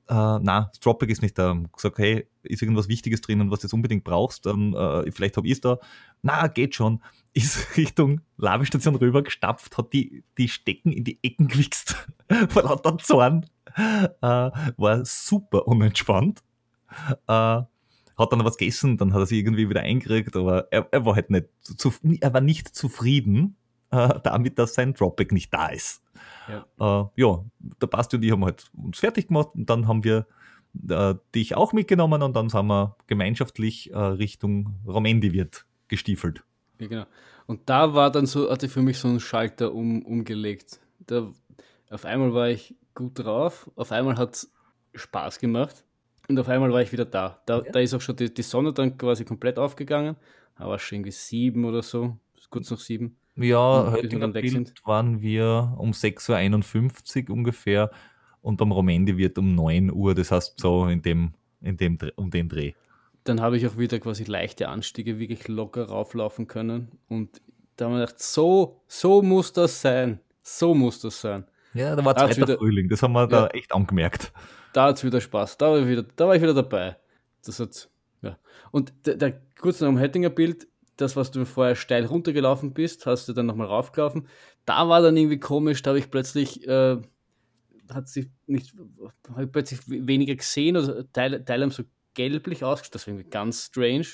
Äh, das Dropback ist nicht da. Gesagt, hey, ist irgendwas Wichtiges drinnen, was du jetzt unbedingt brauchst? Dann, äh, vielleicht habe ich es da. Na, geht schon. Ist Richtung Lavestation rüber gestapft, hat die, die Stecken in die Ecken gewichst. Vor lauter Zorn. Äh, war super unentspannt. Äh, hat dann was gegessen, dann hat er sich irgendwie wieder eingekriegt, aber er, er war halt nicht, zu, er war nicht zufrieden äh, damit, dass sein Dropback nicht da ist. Ja, äh, ja der Basti und ich haben halt uns fertig gemacht und dann haben wir äh, dich auch mitgenommen und dann sind wir gemeinschaftlich äh, Richtung Romendi-Wirt gestiefelt. Ja, genau. Und da war dann so, hatte für mich so ein Schalter um, umgelegt. Da, auf einmal war ich gut drauf, auf einmal hat es Spaß gemacht. Und auf einmal war ich wieder da. Da, ja. da ist auch schon die, die, Sonne dann quasi komplett aufgegangen. Da war schon irgendwie sieben oder so, kurz nach sieben. Ja, heute dann weg sind. waren wir um 6.51 Uhr ungefähr und beim Romendi wird um 9 Uhr, das heißt so in dem, in dem, um den Dreh. Dann habe ich auch wieder quasi leichte Anstiege wirklich locker rauflaufen können und da haben wir gedacht, so, so muss das sein. So muss das sein. Ja, da war zweiter wieder, Frühling, das haben wir ja, da echt angemerkt da hat es wieder Spaß. Da war, ich wieder, da war ich wieder dabei. Das hat, ja. Und der, der kurz noch am Höttinger Bild, das, was du vorher steil runtergelaufen bist, hast du dann nochmal raufgelaufen. Da war dann irgendwie komisch, da habe ich plötzlich, äh, hat sich nicht, habe ich plötzlich weniger gesehen oder Teile, Teile haben so gelblich ausgeschaut. Das war irgendwie ganz strange.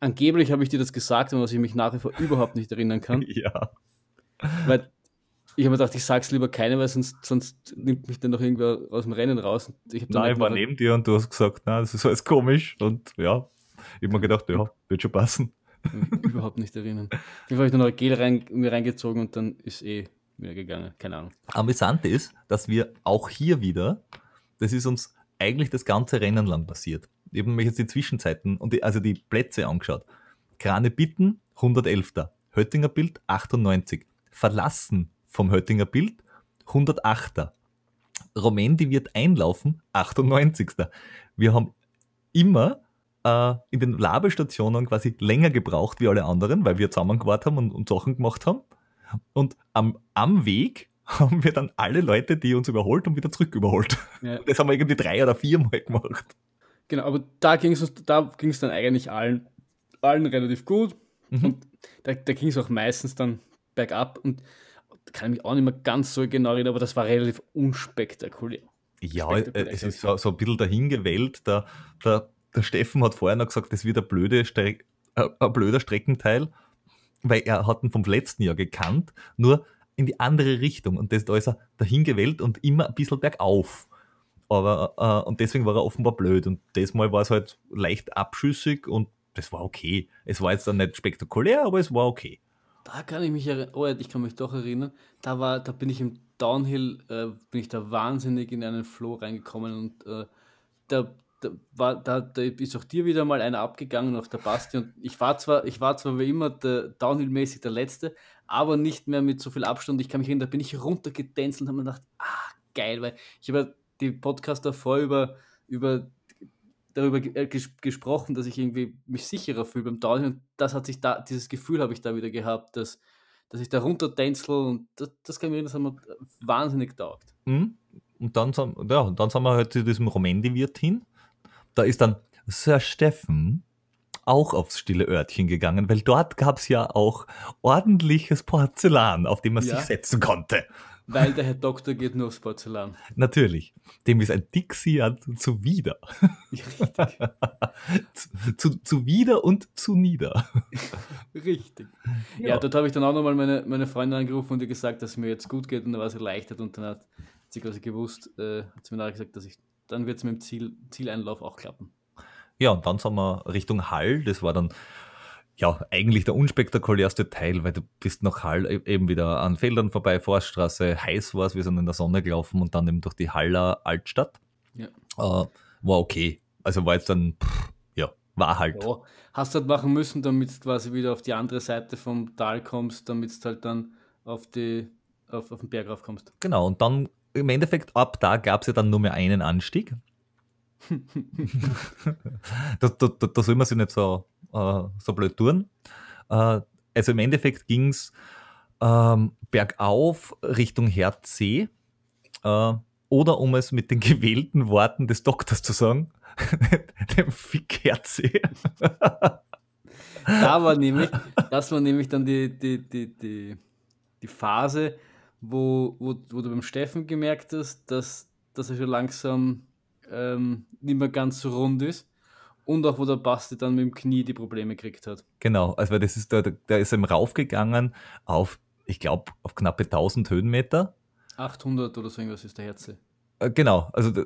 Angeblich habe ich dir das gesagt, an was ich mich nach wie vor überhaupt nicht erinnern kann. Ja. Weil ich habe mir gedacht, ich sag's lieber keine, weil sonst, sonst nimmt mich dann noch irgendwer aus dem Rennen raus. Ich nein, ich war neben dir und du hast gesagt, nein, das ist alles komisch. Und ja, ich habe mir gedacht, ja, wird schon passen. Überhaupt nicht erinnern. Ich habe noch ein Gel rein, mir reingezogen und dann ist eh wieder gegangen. Keine Ahnung. Amüsant ist, dass wir auch hier wieder, das ist uns eigentlich das ganze Rennen lang passiert. Ich habe mir jetzt die Zwischenzeiten und die, also die Plätze angeschaut. Krane Bitten, 111. Höttinger Bild, 98. Verlassen vom Höttinger Bild, 108er. Romendi wird einlaufen, 98. Wir haben immer äh, in den Labestationen quasi länger gebraucht wie alle anderen, weil wir zusammengewartet haben und, und Sachen gemacht haben. Und am, am Weg haben wir dann alle Leute, die uns überholt haben, wieder zurück überholt. Ja. Das haben wir irgendwie drei oder vier Mal gemacht. Genau, aber da ging es da ging's dann eigentlich allen, allen relativ gut. Mhm. Und da, da ging es auch meistens dann bergab. Und kann ich mich auch nicht mehr ganz so genau erinnern, aber das war relativ unspektakulär. Ja, äh, es ist so, so ein bisschen dahingewählt. Der, der, der Steffen hat vorher noch gesagt, das wird ein, blöde Streck, äh, ein blöder Streckenteil, weil er hat ihn vom letzten Jahr gekannt, nur in die andere Richtung. Und das, da ist er dahingewählt und immer ein bisschen bergauf. Aber, äh, und deswegen war er offenbar blöd. Und diesmal war es halt leicht abschüssig und das war okay. Es war jetzt dann nicht spektakulär, aber es war okay. Da kann ich mich erinnern, oh, ich kann mich doch erinnern, da war, da bin ich im Downhill, äh, bin ich da wahnsinnig in einen Flow reingekommen und äh, da, da, war, da, da ist auch dir wieder mal einer abgegangen, auch der Basti und ich war zwar, ich war zwar wie immer der Downhill-mäßig der Letzte, aber nicht mehr mit so viel Abstand. Ich kann mich erinnern, da bin ich runtergedänzelt und habe mir gedacht, ah, geil, weil ich habe die Podcast davor über, über darüber äh, ges gesprochen, dass ich irgendwie mich sicherer fühle beim Downhill und das hat sich da, dieses Gefühl habe ich da wieder gehabt, dass, dass ich da runterdänzel und das, das kann mir das mir wahnsinnig taugt. Mhm. Und dann, ja, dann sind wir halt zu diesem Romendi-Wirt hin. Da ist dann Sir Steffen auch aufs stille Örtchen gegangen, weil dort gab es ja auch ordentliches Porzellan, auf dem man ja. sich setzen konnte. Weil der Herr Doktor geht nur aufs Porzellan. Natürlich. Dem ist ein Dixie zuwider. Ja, zu, zu, zuwider und zu nieder. Richtig. Ja, ja dort habe ich dann auch nochmal meine, meine Freundin angerufen und ihr gesagt, dass es mir jetzt gut geht und da war sie erleichtert und dann hat sie quasi gewusst, äh, hat sie mir nachher gesagt, dass ich, dann wird es mit dem Ziel, Zieleinlauf auch klappen. Ja, und dann sind wir Richtung Hall, das war dann ja, eigentlich der unspektakulärste Teil, weil du bist nach Hall e-, eben wieder an Feldern vorbei, Forststraße, heiß war es, wir sind in der Sonne gelaufen und dann eben durch die Haller Altstadt. Ja. Äh, war okay. Also war jetzt dann, pff, ja, war halt. Ja, hast du halt machen müssen, damit du quasi wieder auf die andere Seite vom Tal kommst, damit du halt dann auf, die, auf, auf den Berg raufkommst. Genau, und dann im Endeffekt ab da gab es ja dann nur mehr einen Anstieg. da, da, da, da soll man sich nicht so äh, so blöd tun. Äh, also im Endeffekt ging es ähm, bergauf Richtung C. Äh, oder um es mit den gewählten Worten des Doktors zu sagen, dem Fick Herz da war nämlich, das war nämlich dann die, die, die, die, die Phase, wo, wo, wo du beim Steffen gemerkt hast, dass, dass er schon langsam ähm, nicht mehr ganz so rund ist und auch wo der Basti dann mit dem Knie die Probleme gekriegt hat. Genau, also das ist, der, der ist ihm raufgegangen auf, ich glaube, auf knappe 1000 Höhenmeter. 800 oder so irgendwas ist der Herze. Äh, genau, also da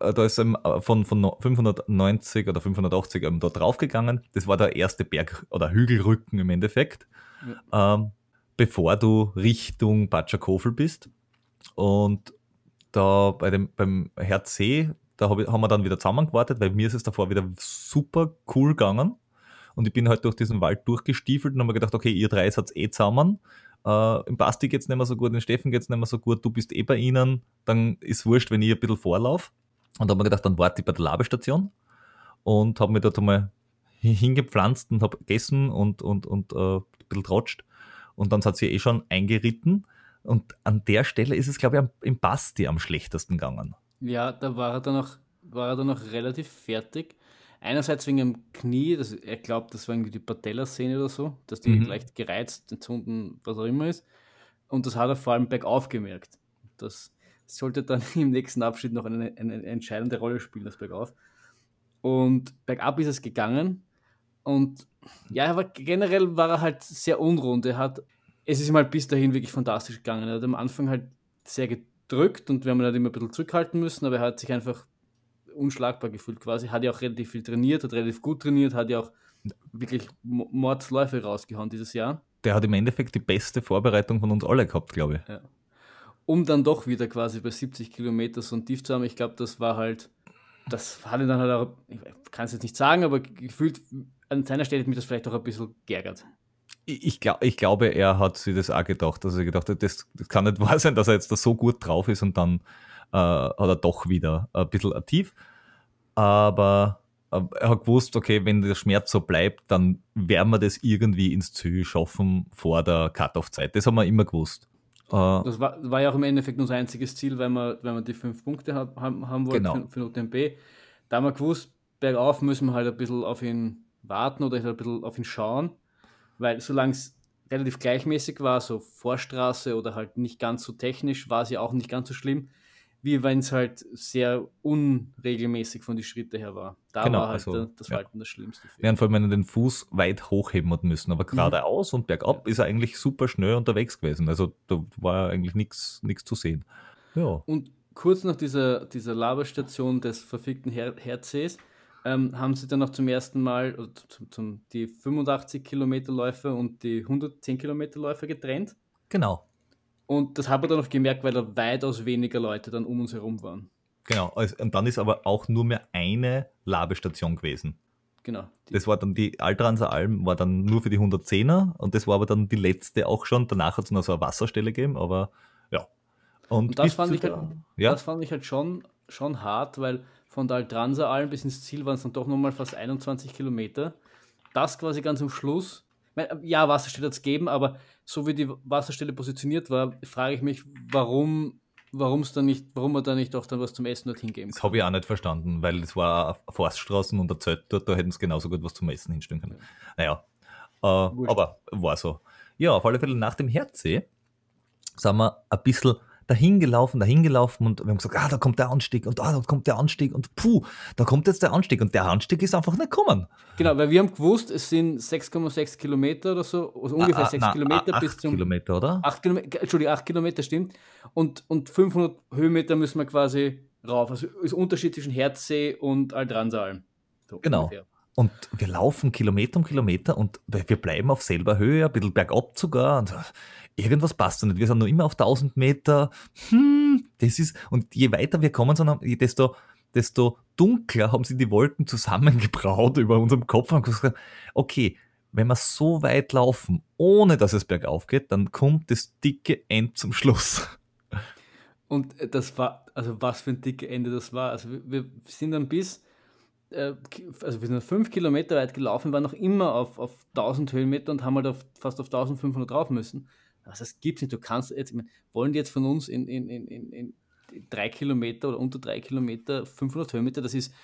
äh, ist er äh, von, von 590 oder 580 eben da draufgegangen. Das war der erste Berg- oder Hügelrücken im Endeffekt, ja. ähm, bevor du Richtung Batschakofel bist. Und da bei dem, beim Herz See da hab ich, haben wir dann wieder zusammengewartet, weil mir ist es davor wieder super cool gegangen. Und ich bin halt durch diesen Wald durchgestiefelt und habe mir gedacht, okay, ihr drei seid eh zusammen. Äh, Im Basti geht es nicht mehr so gut, im Steffen geht es nicht mehr so gut, du bist eh bei ihnen, dann ist wurscht, wenn ich ein bisschen vorlauf. Und da habe ich mir gedacht, dann warte ich bei der Labestation und habe mir dort einmal hingepflanzt und habe gegessen und, und, und äh, ein bisschen trotscht. Und dann hat sie eh schon eingeritten. Und an der Stelle ist es, glaube ich, im Basti am schlechtesten gegangen. Ja, da war er dann noch, war er dann noch relativ fertig. Einerseits wegen dem Knie, das, er glaubt, das war irgendwie die Patellasehne oder so, dass die mhm. leicht gereizt, entzünden, was auch immer ist. Und das hat er vor allem bergauf gemerkt. Das sollte dann im nächsten Abschnitt noch eine, eine entscheidende Rolle spielen, das bergauf. Und bergab ist es gegangen. Und ja, aber generell war er halt sehr unrund. Er hat, es ist ihm halt bis dahin wirklich fantastisch gegangen. Er hat am Anfang halt sehr drückt und wir haben ihn halt immer ein bisschen zurückhalten müssen, aber er hat sich einfach unschlagbar gefühlt quasi. Hat ja auch relativ viel trainiert, hat relativ gut trainiert, hat ja auch wirklich Mordsläufe rausgehauen dieses Jahr. Der hat im Endeffekt die beste Vorbereitung von uns alle gehabt, glaube ich. Ja. Um dann doch wieder quasi bei 70 Kilometer so ein Tief zu haben, ich glaube, das war halt, das hat ihn dann halt auch, ich kann es jetzt nicht sagen, aber gefühlt an seiner Stelle hat mich das vielleicht auch ein bisschen geärgert ich, glaub, ich glaube, er hat sich das auch gedacht, dass er gedacht hat, das, das kann nicht wahr sein, dass er jetzt da so gut drauf ist und dann äh, hat er doch wieder ein bisschen tief. Aber äh, er hat gewusst, okay, wenn der Schmerz so bleibt, dann werden wir das irgendwie ins Ziel schaffen vor der Cut-Off-Zeit. Das haben wir immer gewusst. Äh, das war, war, ja auch im Endeffekt unser einziges Ziel, weil wir, weil wir die fünf Punkte haben, haben wollten genau. für, für UTMB. Da haben wir gewusst, bergauf müssen wir halt ein bisschen auf ihn warten oder halt ein bisschen auf ihn schauen weil solange es relativ gleichmäßig war, so Vorstraße oder halt nicht ganz so technisch, war sie auch nicht ganz so schlimm, wie wenn es halt sehr unregelmäßig von den Schritte her war. Da Genau, war halt also, das ja. Verhalten das Schlimmste. Während vor allem, wenn den Fuß weit hochheben hat müssen. Aber geradeaus und bergab ist er eigentlich super schnell unterwegs gewesen. Also da war eigentlich nichts zu sehen. Ja. Und kurz nach dieser, dieser Laberstation des verfickten Her Herzees ähm, haben sie dann noch zum ersten Mal oder zum, zum, die 85 Kilometer Läufe und die 110 Kilometer Läufe getrennt. Genau. Und das habe ich dann noch gemerkt, weil da weitaus weniger Leute dann um uns herum waren. Genau. Also, Und dann ist aber auch nur mehr eine Labestation gewesen. Genau. Das war dann die Altranser Alm, war dann nur für die 110er und das war aber dann die letzte auch schon. Danach hat es noch so eine Wasserstelle gegeben, aber ja. Und das bis fand ich halt- ja, das fand ich halt schon, schon hart, weil von der Altranser Alm bis ins Ziel waren es dann doch nochmal fast 21 Kilometer. Das quasi ganz am Schluss. Ja, Wasserstelle hat es gegeben, aber so wie die Wasserstelle positioniert war, frage ich mich, warum warum's dann nicht, warum man da nicht auch dann was zum Essen dorthin geben das habe ich auch nicht verstanden, weil es war Forststraßen und der Zelt dort, da hätten sie genauso gut was zum Essen hinstellen können. Naja, äh, aber war so. Ja, auf alle Fälle nach dem Herdsee sind wir ein bisschen dahin gelaufen, dahin gelaufen und wir haben gesagt, ah, da kommt der Anstieg und ah, da kommt der Anstieg und puh, da kommt jetzt der Anstieg und der Anstieg ist einfach nicht gekommen. Genau, weil wir haben gewusst, es sind 6,6 Kilometer oder so, also ungefähr Ah, ah, 6 na, Kilometer ah, bis zum Kilometer, oder? 8 Kilometer, Entschuldigung, 8 Kilometer stimmt. Und, und 500 Höhenmeter müssen wir quasi rauf. Also ist Unterschied zwischen Herzsee und Altransalm. So Genau. ungefähr. Und wir laufen Kilometer um Kilometer und wir bleiben auf selber Höhe, ein bisschen bergab sogar. Und irgendwas passt nicht. Wir sind noch immer auf 1000 Meter. Hm, das ist, und je weiter wir kommen, desto, desto dunkler haben sie die Wolken zusammengebraut über unserem Kopf und gesagt, okay, wenn wir so weit laufen, ohne dass es bergauf geht, dann kommt das dicke End zum Schluss. Und äh, das war, also was für ein dicke Ende das war. Also wir, wir sind dann bis, also wir sind fünf Kilometer weit gelaufen, waren noch immer auf, auf 1000 Höhenmeter und haben halt auf, fast auf 1500 drauf müssen. Also das gibt's nicht. Du kannst jetzt, meine, wollen die jetzt von uns in, in, in, in, drei Kilometer oder unter drei Kilometer 500 Höhenmeter, das ist,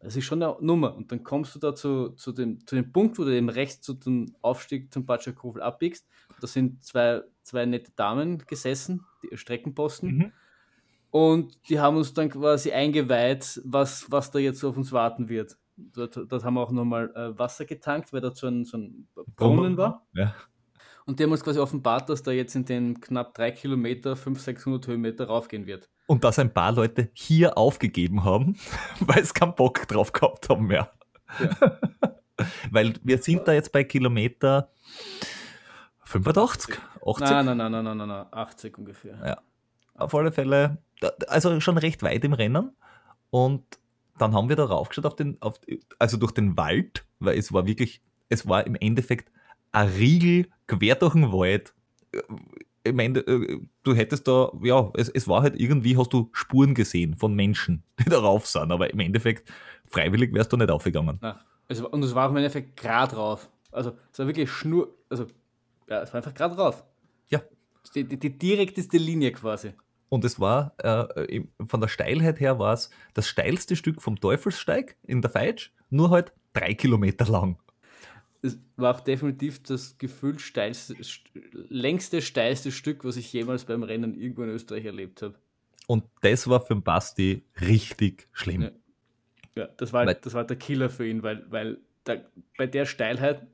das ist schon eine Nummer. Und dann kommst du da zu, zu, dem, zu dem Punkt, wo du eben rechts zu dem Aufstieg zum Batschakofel abbiegst. Da sind zwei, zwei nette Damen gesessen, die Streckenposten. Und die haben uns dann quasi eingeweiht, was, was da jetzt auf uns warten wird. Dort, dort haben wir auch nochmal äh, Wasser getankt, weil dort so ein, so ein Brunnen war. Ja. Und die haben uns quasi offenbart, dass da jetzt in den knapp drei Kilometer, 500, 600 Höhenmeter raufgehen wird. Und dass ein paar Leute hier aufgegeben haben, weil es keinen Bock drauf gehabt haben mehr. weil wir sind da jetzt bei Kilometer 85, 80. Nein, nein, nein, nein, nein, nein, nein, 80 ungefähr. Ja. Auf alle Fälle, da- also schon recht weit im Rennen. Und dann haben wir da raufgeschaut auf den, auf, also durch den Wald, weil es war wirklich, es war im Endeffekt ein Riegel quer durch den Wald. Im Ende, äh, du hättest da, ja, es, es war halt irgendwie, hast du Spuren gesehen von Menschen, die da rauf sind, aber im Endeffekt, freiwillig wärst du nicht aufgegangen. Nein. Es war, und es war im Endeffekt gerade rauf. Also es war wirklich Schnur, also ja, es war einfach gerade rauf. Ja. Die, die, die direkteste Linie quasi. Und es war, äh, von der Steilheit her war es das steilste Stück vom Teufelssteig in der Feitsch, nur halt drei Kilometer lang. Es war auch definitiv das gefühlt steilste, st- längste, steilste Stück, was ich jemals beim Rennen irgendwo in Österreich erlebt habe. Und das war für den Basti richtig schlimm. Ja. Ja, das war, Weil- das war der Killer für ihn, weil, weil da, bei der Steilheit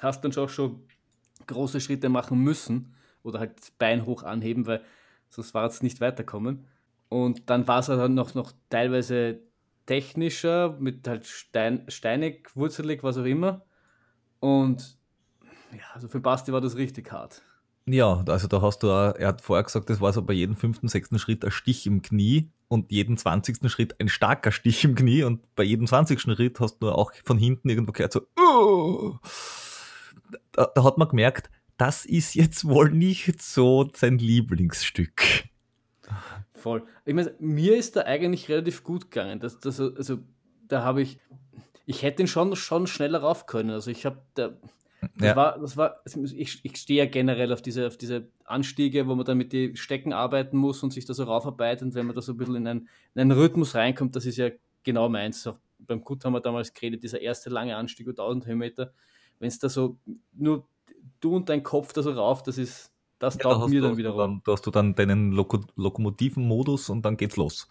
hast du dann schon, schon große Schritte machen müssen oder halt das Bein hoch anheben, weil sonst war es nicht weiterkommen. Und dann war es dann noch, noch teilweise technischer, mit halt Stein, steinig, wurzelig, was auch immer. Und ja, also für Basti war das richtig hart. Ja, also da hast du auch, er hat vorher gesagt, das war so bei jedem fünften, sechsten Schritt ein Stich im Knie und jeden zwanzigsten Schritt ein starker Stich im Knie und bei jedem zwanzigsten Schritt hast du auch von hinten irgendwo gehört so, "Oh." da, da hat man gemerkt, das ist jetzt wohl nicht so sein Lieblingsstück. Voll. Ich meine, mir ist da eigentlich relativ gut gegangen. Das, das, also, da habe ich, ich hätte ihn schon, schon schneller rauf können. Also ich habe, da, das Ja. war, das war, ich, ich stehe ja generell auf diese, auf diese Anstiege, wo man dann mit den Stecken arbeiten muss und sich da so raufarbeitet. Und wenn man da so ein bisschen in einen, in einen Rhythmus reinkommt, das ist ja genau meins. Auch beim Kut haben wir damals geredet, dieser erste lange Anstieg über 1000 Höhenmeter. Wenn es da so nur du und dein Kopf da so rauf, das ist, das Ja, taugt da mir da dann du wiederum. dann, da hast du dann deinen Loko Lokomotiven-Modus und dann geht's los.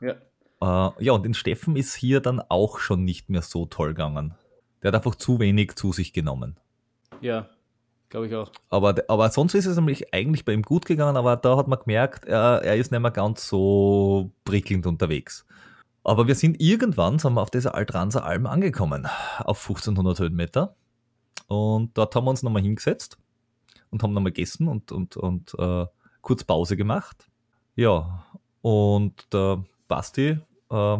Ja. Äh, ja, und den Steffen ist hier dann auch schon nicht mehr so toll gegangen. Der hat einfach zu wenig zu sich genommen. Ja, glaube ich auch. Aber, aber sonst ist es nämlich eigentlich bei ihm gut gegangen, aber da hat man gemerkt, er, er ist nicht mehr ganz so prickelnd unterwegs. Aber wir sind irgendwann, sind wir auf dieser Altranser Alm angekommen, auf 1500 Höhenmeter. Und dort haben wir uns nochmal hingesetzt und haben nochmal gegessen und, und, und äh, kurz Pause gemacht. Ja, und der Basti äh,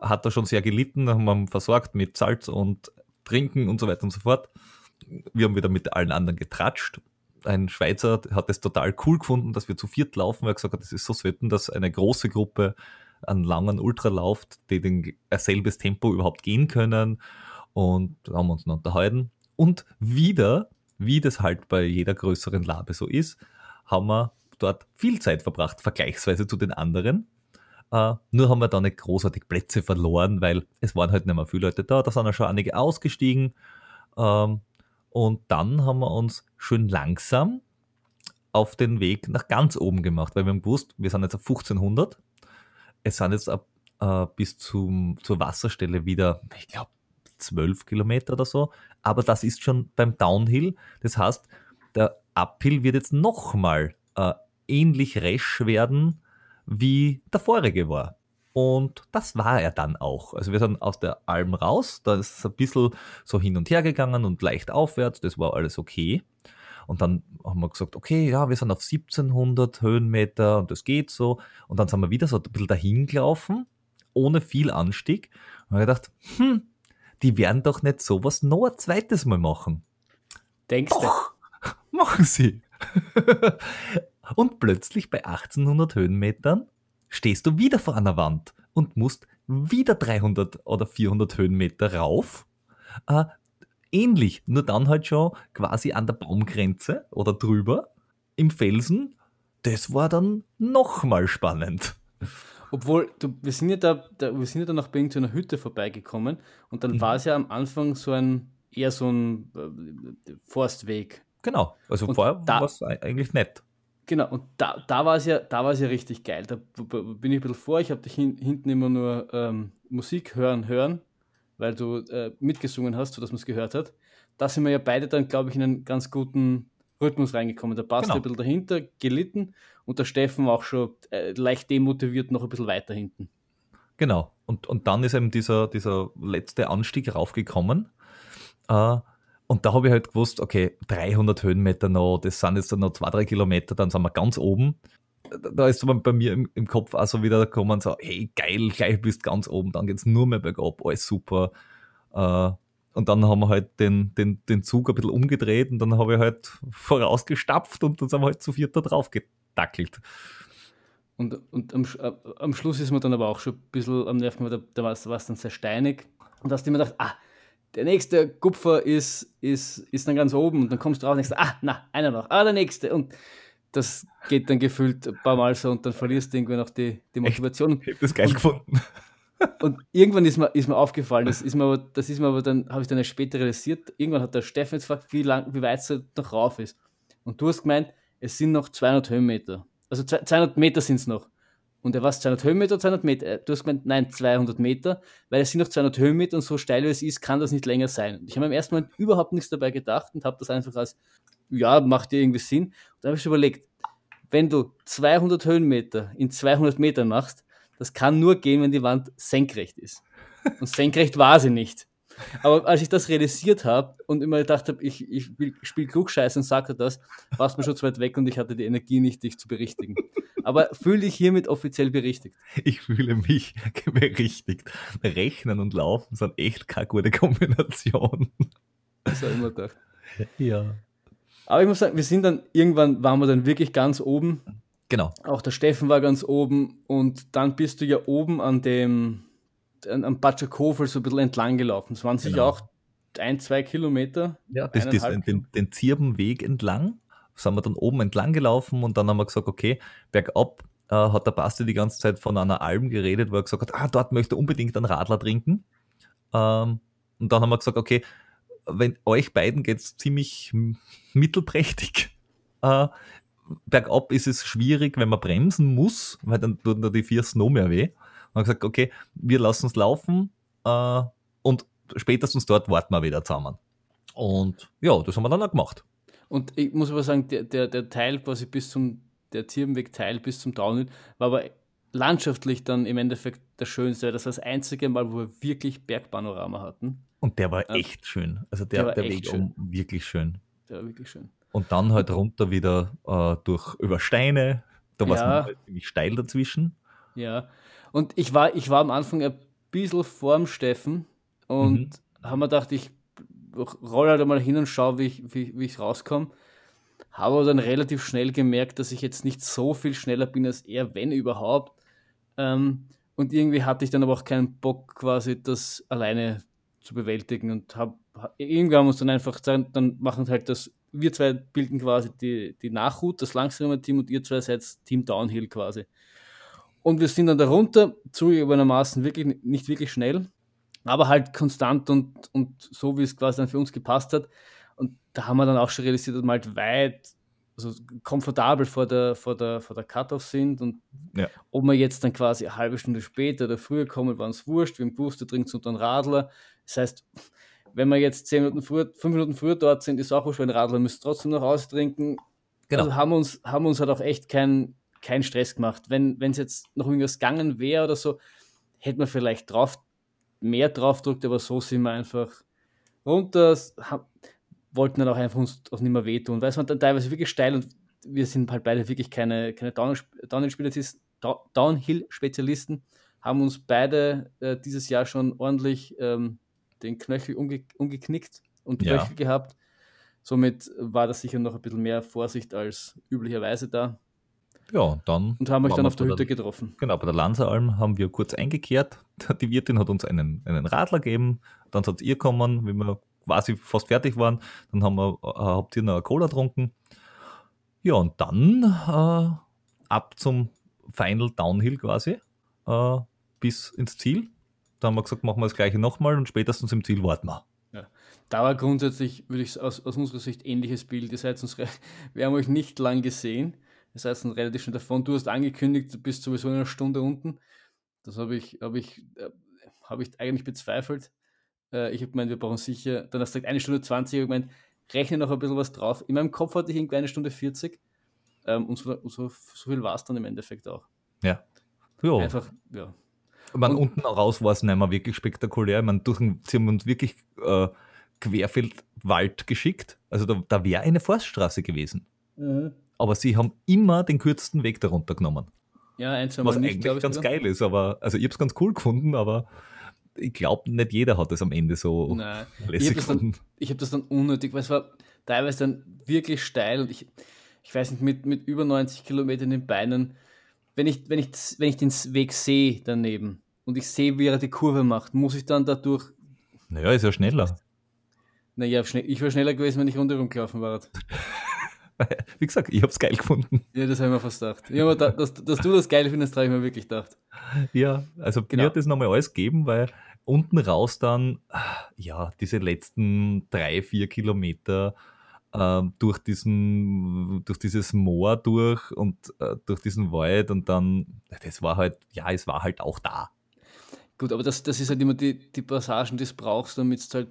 hat da schon sehr gelitten, haben wir versorgt mit Salz und Trinken und so weiter und so fort. Wir haben wieder mit allen anderen getratscht. Ein Schweizer hat es total cool gefunden, dass wir zu viert laufen, weil er gesagt hat, das ist so selten, dass eine große Gruppe einen langen Ultra lauft, die den selbes Tempo überhaupt gehen können. Und haben uns noch unterhalten. Und wieder, wie das halt bei jeder größeren Labe so ist, haben wir dort viel Zeit verbracht, vergleichsweise zu den anderen. Uh, nur haben wir da nicht großartig Plätze verloren, weil es waren halt nicht mehr viele Leute da. Da sind ja schon einige ausgestiegen. Um, und dann haben wir uns schön langsam auf den Weg nach ganz oben gemacht, weil wir haben gewusst, wir sind jetzt auf 1500. Es sind jetzt ab, uh, bis zum, zur Wasserstelle wieder, ich glaube, 12 Kilometer oder so. Aber das ist schon beim Downhill. Das heißt, der Uphill wird jetzt nochmal uh, ähnlich resch werden, wie der vorige war. Und das war er dann auch. Also wir sind aus der Alm raus, da ist es ein bisschen so hin und her gegangen und leicht aufwärts, das war alles okay. Und dann haben wir gesagt, okay, ja, wir sind auf 1700 Höhenmeter und das geht so. Und dann sind wir wieder so ein bisschen dahin gelaufen, ohne viel Anstieg. Und ich gedacht, hm, die werden doch nicht sowas noch ein zweites Mal machen. Denkst du? Doch, machen sie. und plötzlich bei 1800 Höhenmetern stehst du wieder vor einer Wand und musst wieder 300 oder 400 Höhenmeter rauf. Äh, ähnlich, nur dann halt schon quasi an der Baumgrenze oder drüber im Felsen. Das war dann nochmal spannend. Obwohl, du, wir sind ja da, da, wir sind ja da nach Bing zu einer Hütte vorbeigekommen und dann mhm. war es ja am Anfang so ein eher so ein äh, Forstweg. Genau, also und vorher war es eigentlich nett. Genau, und da, da war es ja, da war es ja richtig geil. Da bin ich ein bisschen vor, ich habe dich hin, hinten immer nur ähm, Musik hören, hören, weil du äh, mitgesungen hast, sodass man es gehört hat. Da sind wir ja beide dann, glaube ich, in einen ganz guten Rhythmus reingekommen. Der Basti genau. ein bisschen dahinter, gelitten und der Steffen auch schon äh, leicht demotiviert noch ein bisschen weiter hinten. Genau, und, und dann ist eben dieser, dieser letzte Anstieg raufgekommen. Äh, und da habe ich halt gewusst, okay, 300 Höhenmeter noch, das sind jetzt noch zwei, drei Kilometer, dann sind wir ganz oben. Da ist so bei mir im, im Kopf auch so wieder gekommen, so, hey, geil, gleich bist ganz oben, dann geht es nur mehr bergab, alles super. Äh, und dann haben wir halt den, den, den Zug ein bisschen umgedreht und dann habe ich halt vorausgestapft und dann sind wir halt zu viert da drauf gedackelt. Und, und am, am Schluss ist man dann aber auch schon ein bisschen am Nerven, da, da war es dann sehr steinig. Und da hast du immer gedacht, ah, der nächste Kupfer ist, ist, ist dann ganz oben und dann kommst du raus und denkst, ah, na, einer noch, ah, der nächste. Und das geht dann gefühlt ein paar Mal so und dann verlierst du irgendwann auch die, die Motivation. Ich habe das geil gefunden. Und irgendwann ist mir, ist mir aufgefallen, das ist mir aber, das ist mir aber dann, habe ich dann später realisiert, irgendwann hat der Steffen jetzt gefragt, wie lang, wie weit es noch rauf ist. Und du hast gemeint, es sind noch 200 Höhenmeter. Also 200 Meter sind es noch. Und er war 200 Höhenmeter, 200 Meter. Du hast gemeint, nein, 200 Meter, weil es sind noch 200 Höhenmeter und so steil wie es ist, kann das nicht länger sein. Ich habe im ersten Moment überhaupt nichts dabei gedacht und habe das einfach als, ja, macht dir irgendwie Sinn. Und dann habe ich überlegt, wenn du 200 Höhenmeter in 200 Metern machst, das kann nur gehen, wenn die Wand senkrecht ist. Und senkrecht war sie nicht. Aber als ich das realisiert habe und immer gedacht habe, ich, ich spiele Klugscheiß und sage das, war es mir schon zu weit weg und ich hatte die Energie nicht, dich zu berichtigen. Aber fühle dich hiermit offiziell berichtigt. Ich fühle mich berichtigt. Rechnen und Laufen sind echt keine gute Kombination. Das habe ich immer gedacht. Ja. Aber ich muss sagen, wir sind dann, irgendwann waren wir dann wirklich ganz oben. Genau. Auch der Steffen war ganz oben und dann bist du ja oben an dem, am Batschakofel so ein bisschen entlang gelaufen. Es waren sicher Genau. auch ein, zwei Kilometer. Ja, das, das, den, den Zirbenweg entlang sind wir dann oben entlang gelaufen und dann haben wir gesagt, okay, bergab äh, hat der Basti die ganze Zeit von einer Alm geredet, wo er gesagt hat, ah, dort möchte er unbedingt einen Radler trinken. Ähm, und dann haben wir gesagt, okay, wenn euch beiden geht es ziemlich mittelprächtig. Äh, bergab ist es schwierig, wenn man bremsen muss, weil dann tun da die vier noch mehr weh. Und haben gesagt, okay, wir lassen es laufen äh, und spätestens dort warten wir wieder zusammen. Und ja, das haben wir dann auch gemacht. Und ich muss aber sagen, der, der, der Teil quasi bis zum, der Zirbenweg-Teil bis zum Downhill war aber landschaftlich dann im Endeffekt der schönste. Das war das einzige Mal, wo wir wirklich Bergpanorama hatten. Und der war echt schön. Also der, der, der Weg schön. Um, wirklich schön. Der war wirklich schön. Und dann halt runter wieder äh, durch über Steine. Da war es ja. halt ziemlich steil dazwischen. Ja. Und ich war, ich war am Anfang ein bisschen vorm Steffen und mhm. haben mir gedacht, ich rolle halt mal hin und schaue, wie ich, wie, wie ich rauskomme. Habe dann relativ schnell gemerkt, dass ich jetzt nicht so viel schneller bin als er, wenn überhaupt. Ähm, und irgendwie hatte ich dann aber auch keinen Bock, quasi das alleine zu bewältigen und habe irgendwann uns dann einfach gesagt, dann machen halt das, wir zwei bilden quasi die, die Nachhut, das langsame Team und ihr zwei seid Team Downhill quasi. Und wir sind dann darunter, zugegebenermaßen wirklich nicht wirklich schnell, aber halt konstant und, und so, wie es quasi dann für uns gepasst hat. Und da haben wir dann auch schon realisiert, dass wir halt weit, also komfortabel vor der, vor der, vor der Cut-Off sind. Und ja. ob wir jetzt dann quasi eine halbe Stunde später oder früher kommen, war uns wurscht. Wir haben gewusst, du trinkst unter einen Radler. Das heißt, wenn wir jetzt zehn Minuten früher, fünf Minuten früher dort sind, ist auch wurscht, ein Radler müsst trotzdem noch austrinken. Genau. Also haben uns, haben uns halt auch echt keinen kein Stress gemacht. Wenn es jetzt noch irgendwas gegangen wäre oder so, hätte man vielleicht drauf mehr draufdrückt, aber so sind wir einfach runter, haben, wollten dann auch einfach uns auch nicht mehr wehtun, weil es war dann teilweise wirklich steil und wir sind halt beide wirklich keine, keine Downhill-Spezialisten, haben uns beide äh, dieses Jahr schon ordentlich ähm, den Knöchel umge umgeknickt und ja. Knöchel gehabt. Somit war da sicher noch ein bisschen mehr Vorsicht als üblicherweise da. Ja, dann. Und haben euch dann auf der Hütte der, getroffen. Genau, bei der Lanzeralm haben wir kurz eingekehrt. Die Wirtin hat uns einen, einen Radler gegeben. Dann seid ihr kommen, wenn wir quasi fast fertig waren. Dann haben wir, äh, habt ihr noch eine Cola getrunken. Ja, und dann äh, ab zum Final Downhill quasi äh, bis ins Ziel. Da haben wir gesagt, machen wir das gleiche nochmal und spätestens im Ziel warten wir. Ja. Da war grundsätzlich, würde ich aus, aus unserer Sicht ähnliches Bild. Ihr seid uns, wir haben euch nicht lang gesehen. Das heißt, relativ schnell davon. Du hast angekündigt, du bist sowieso in einer Stunde unten. Das habe ich, habe ich, äh, habe ich eigentlich bezweifelt. Äh, ich habe gemeint, wir brauchen sicher, dann hast du gesagt, eine Stunde 20, ich habe gemeint, rechne noch ein bisschen was drauf. In meinem Kopf hatte ich irgendwie eine Stunde 40. Ähm, und so, so, so viel war es dann im Endeffekt auch. Ja. Jo. Einfach, ja. Man, unten raus war es nicht mehr wirklich spektakulär. Man, durch, sie haben uns wirklich äh, Querfeldwald geschickt. Also da, da wäre eine Forststraße gewesen. Mhm aber sie haben immer den kürzesten Weg darunter genommen. Ja, ein, zwei Was nicht, eigentlich ganz geil ist, aber also ich habe es ganz cool gefunden, aber ich glaube, nicht jeder hat es am Ende so Nein. lässig ich gefunden. Dann, ich habe das dann unnötig, weil es war teilweise dann wirklich steil und ich, ich weiß nicht, mit, mit über 90 Kilometern in den Beinen, wenn ich, wenn ich, wenn ich den Weg sehe daneben und ich sehe, wie er die Kurve macht, muss ich dann dadurch. Naja, ist ja schneller. Naja, ich wäre schneller gewesen, wenn ich rundherum gelaufen war. Wie gesagt, ich habe es geil gefunden. Ja, das habe ich mir fast gedacht. Ja, da, dass, dass, du das geil findest, habe ich mir wirklich gedacht. Ja, also genau. mir hat das nochmal alles gegeben, weil unten raus dann, ja, diese letzten drei, vier Kilometer äh, durch diesen, durch dieses Moor durch und äh, durch diesen Wald und dann, das war halt, ja, es war halt auch da. Gut, aber das, das ist halt immer die, die Passagen, die du brauchst, damit du halt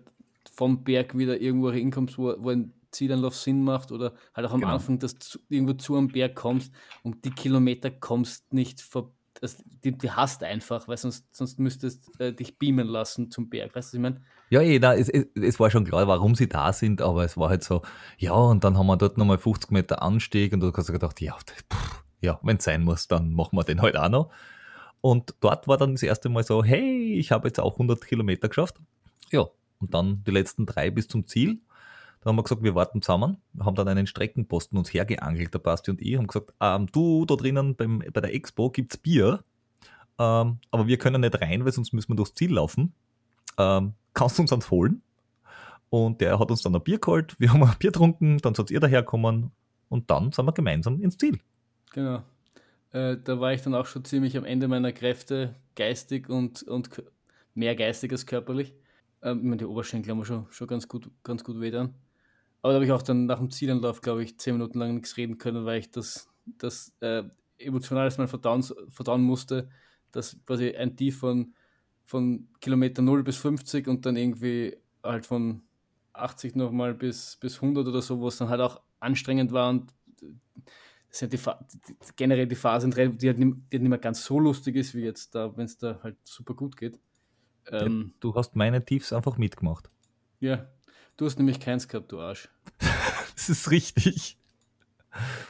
vom Berg wieder irgendwo hinkommst, wo, wo ein Zielanlauf Sinn macht oder halt auch am genau. Anfang, dass du irgendwo zu einem Berg kommst und die Kilometer kommst nicht vor, also die, die hast einfach, weil sonst, sonst müsstest äh, dich beamen lassen zum Berg, weißt du, was ich meine? Ja, eh, na, es, es, war schon klar, warum sie da sind, aber es war halt so, ja, und dann haben wir dort nochmal 50 Meter Anstieg und du hast gedacht, ja, pff, ja, wenn es sein muss, dann machen wir den halt auch noch. Und dort war dann das erste Mal so, hey, ich habe jetzt auch 100 Kilometer geschafft. Ja, und dann die letzten drei bis zum Ziel. Da haben wir gesagt, wir warten zusammen, haben dann einen Streckenposten uns hergeangelt, der Basti und ich, haben gesagt, ähm, du, da drinnen beim, bei der Expo gibt es Bier, ähm, aber wir können nicht rein, weil sonst müssen wir durchs Ziel laufen. Ähm, kannst du uns ans holen? Und der hat uns dann ein Bier geholt, wir haben ein Bier getrunken, dann seid ihr daherkommen und dann sind wir gemeinsam ins Ziel. Genau. Äh, da war ich dann auch schon ziemlich am Ende meiner Kräfte, geistig und, und mehr geistig als körperlich. Ähm, ich meine, die Oberschenkel haben wir schon, schon ganz gut, ganz gut weh dann. Aber da habe ich auch dann nach dem Zielanlauf, glaube ich, zehn Minuten lang nichts reden können, weil ich das, das äh, emotional erstmal verdauen, verdauen musste, dass quasi ein Tief von, von Kilometer 0 bis 50 und dann irgendwie halt von 80 nochmal bis, bis 100 oder so, wo es dann halt auch anstrengend war und das sind die, die, generell die Phasen, die halt, nicht, die halt nicht mehr ganz so lustig ist, wie jetzt da, wenn es da halt super gut geht. Ähm, ja, du hast meine Tiefs einfach mitgemacht. Ja, du hast nämlich keins gehabt, du Arsch. das ist richtig.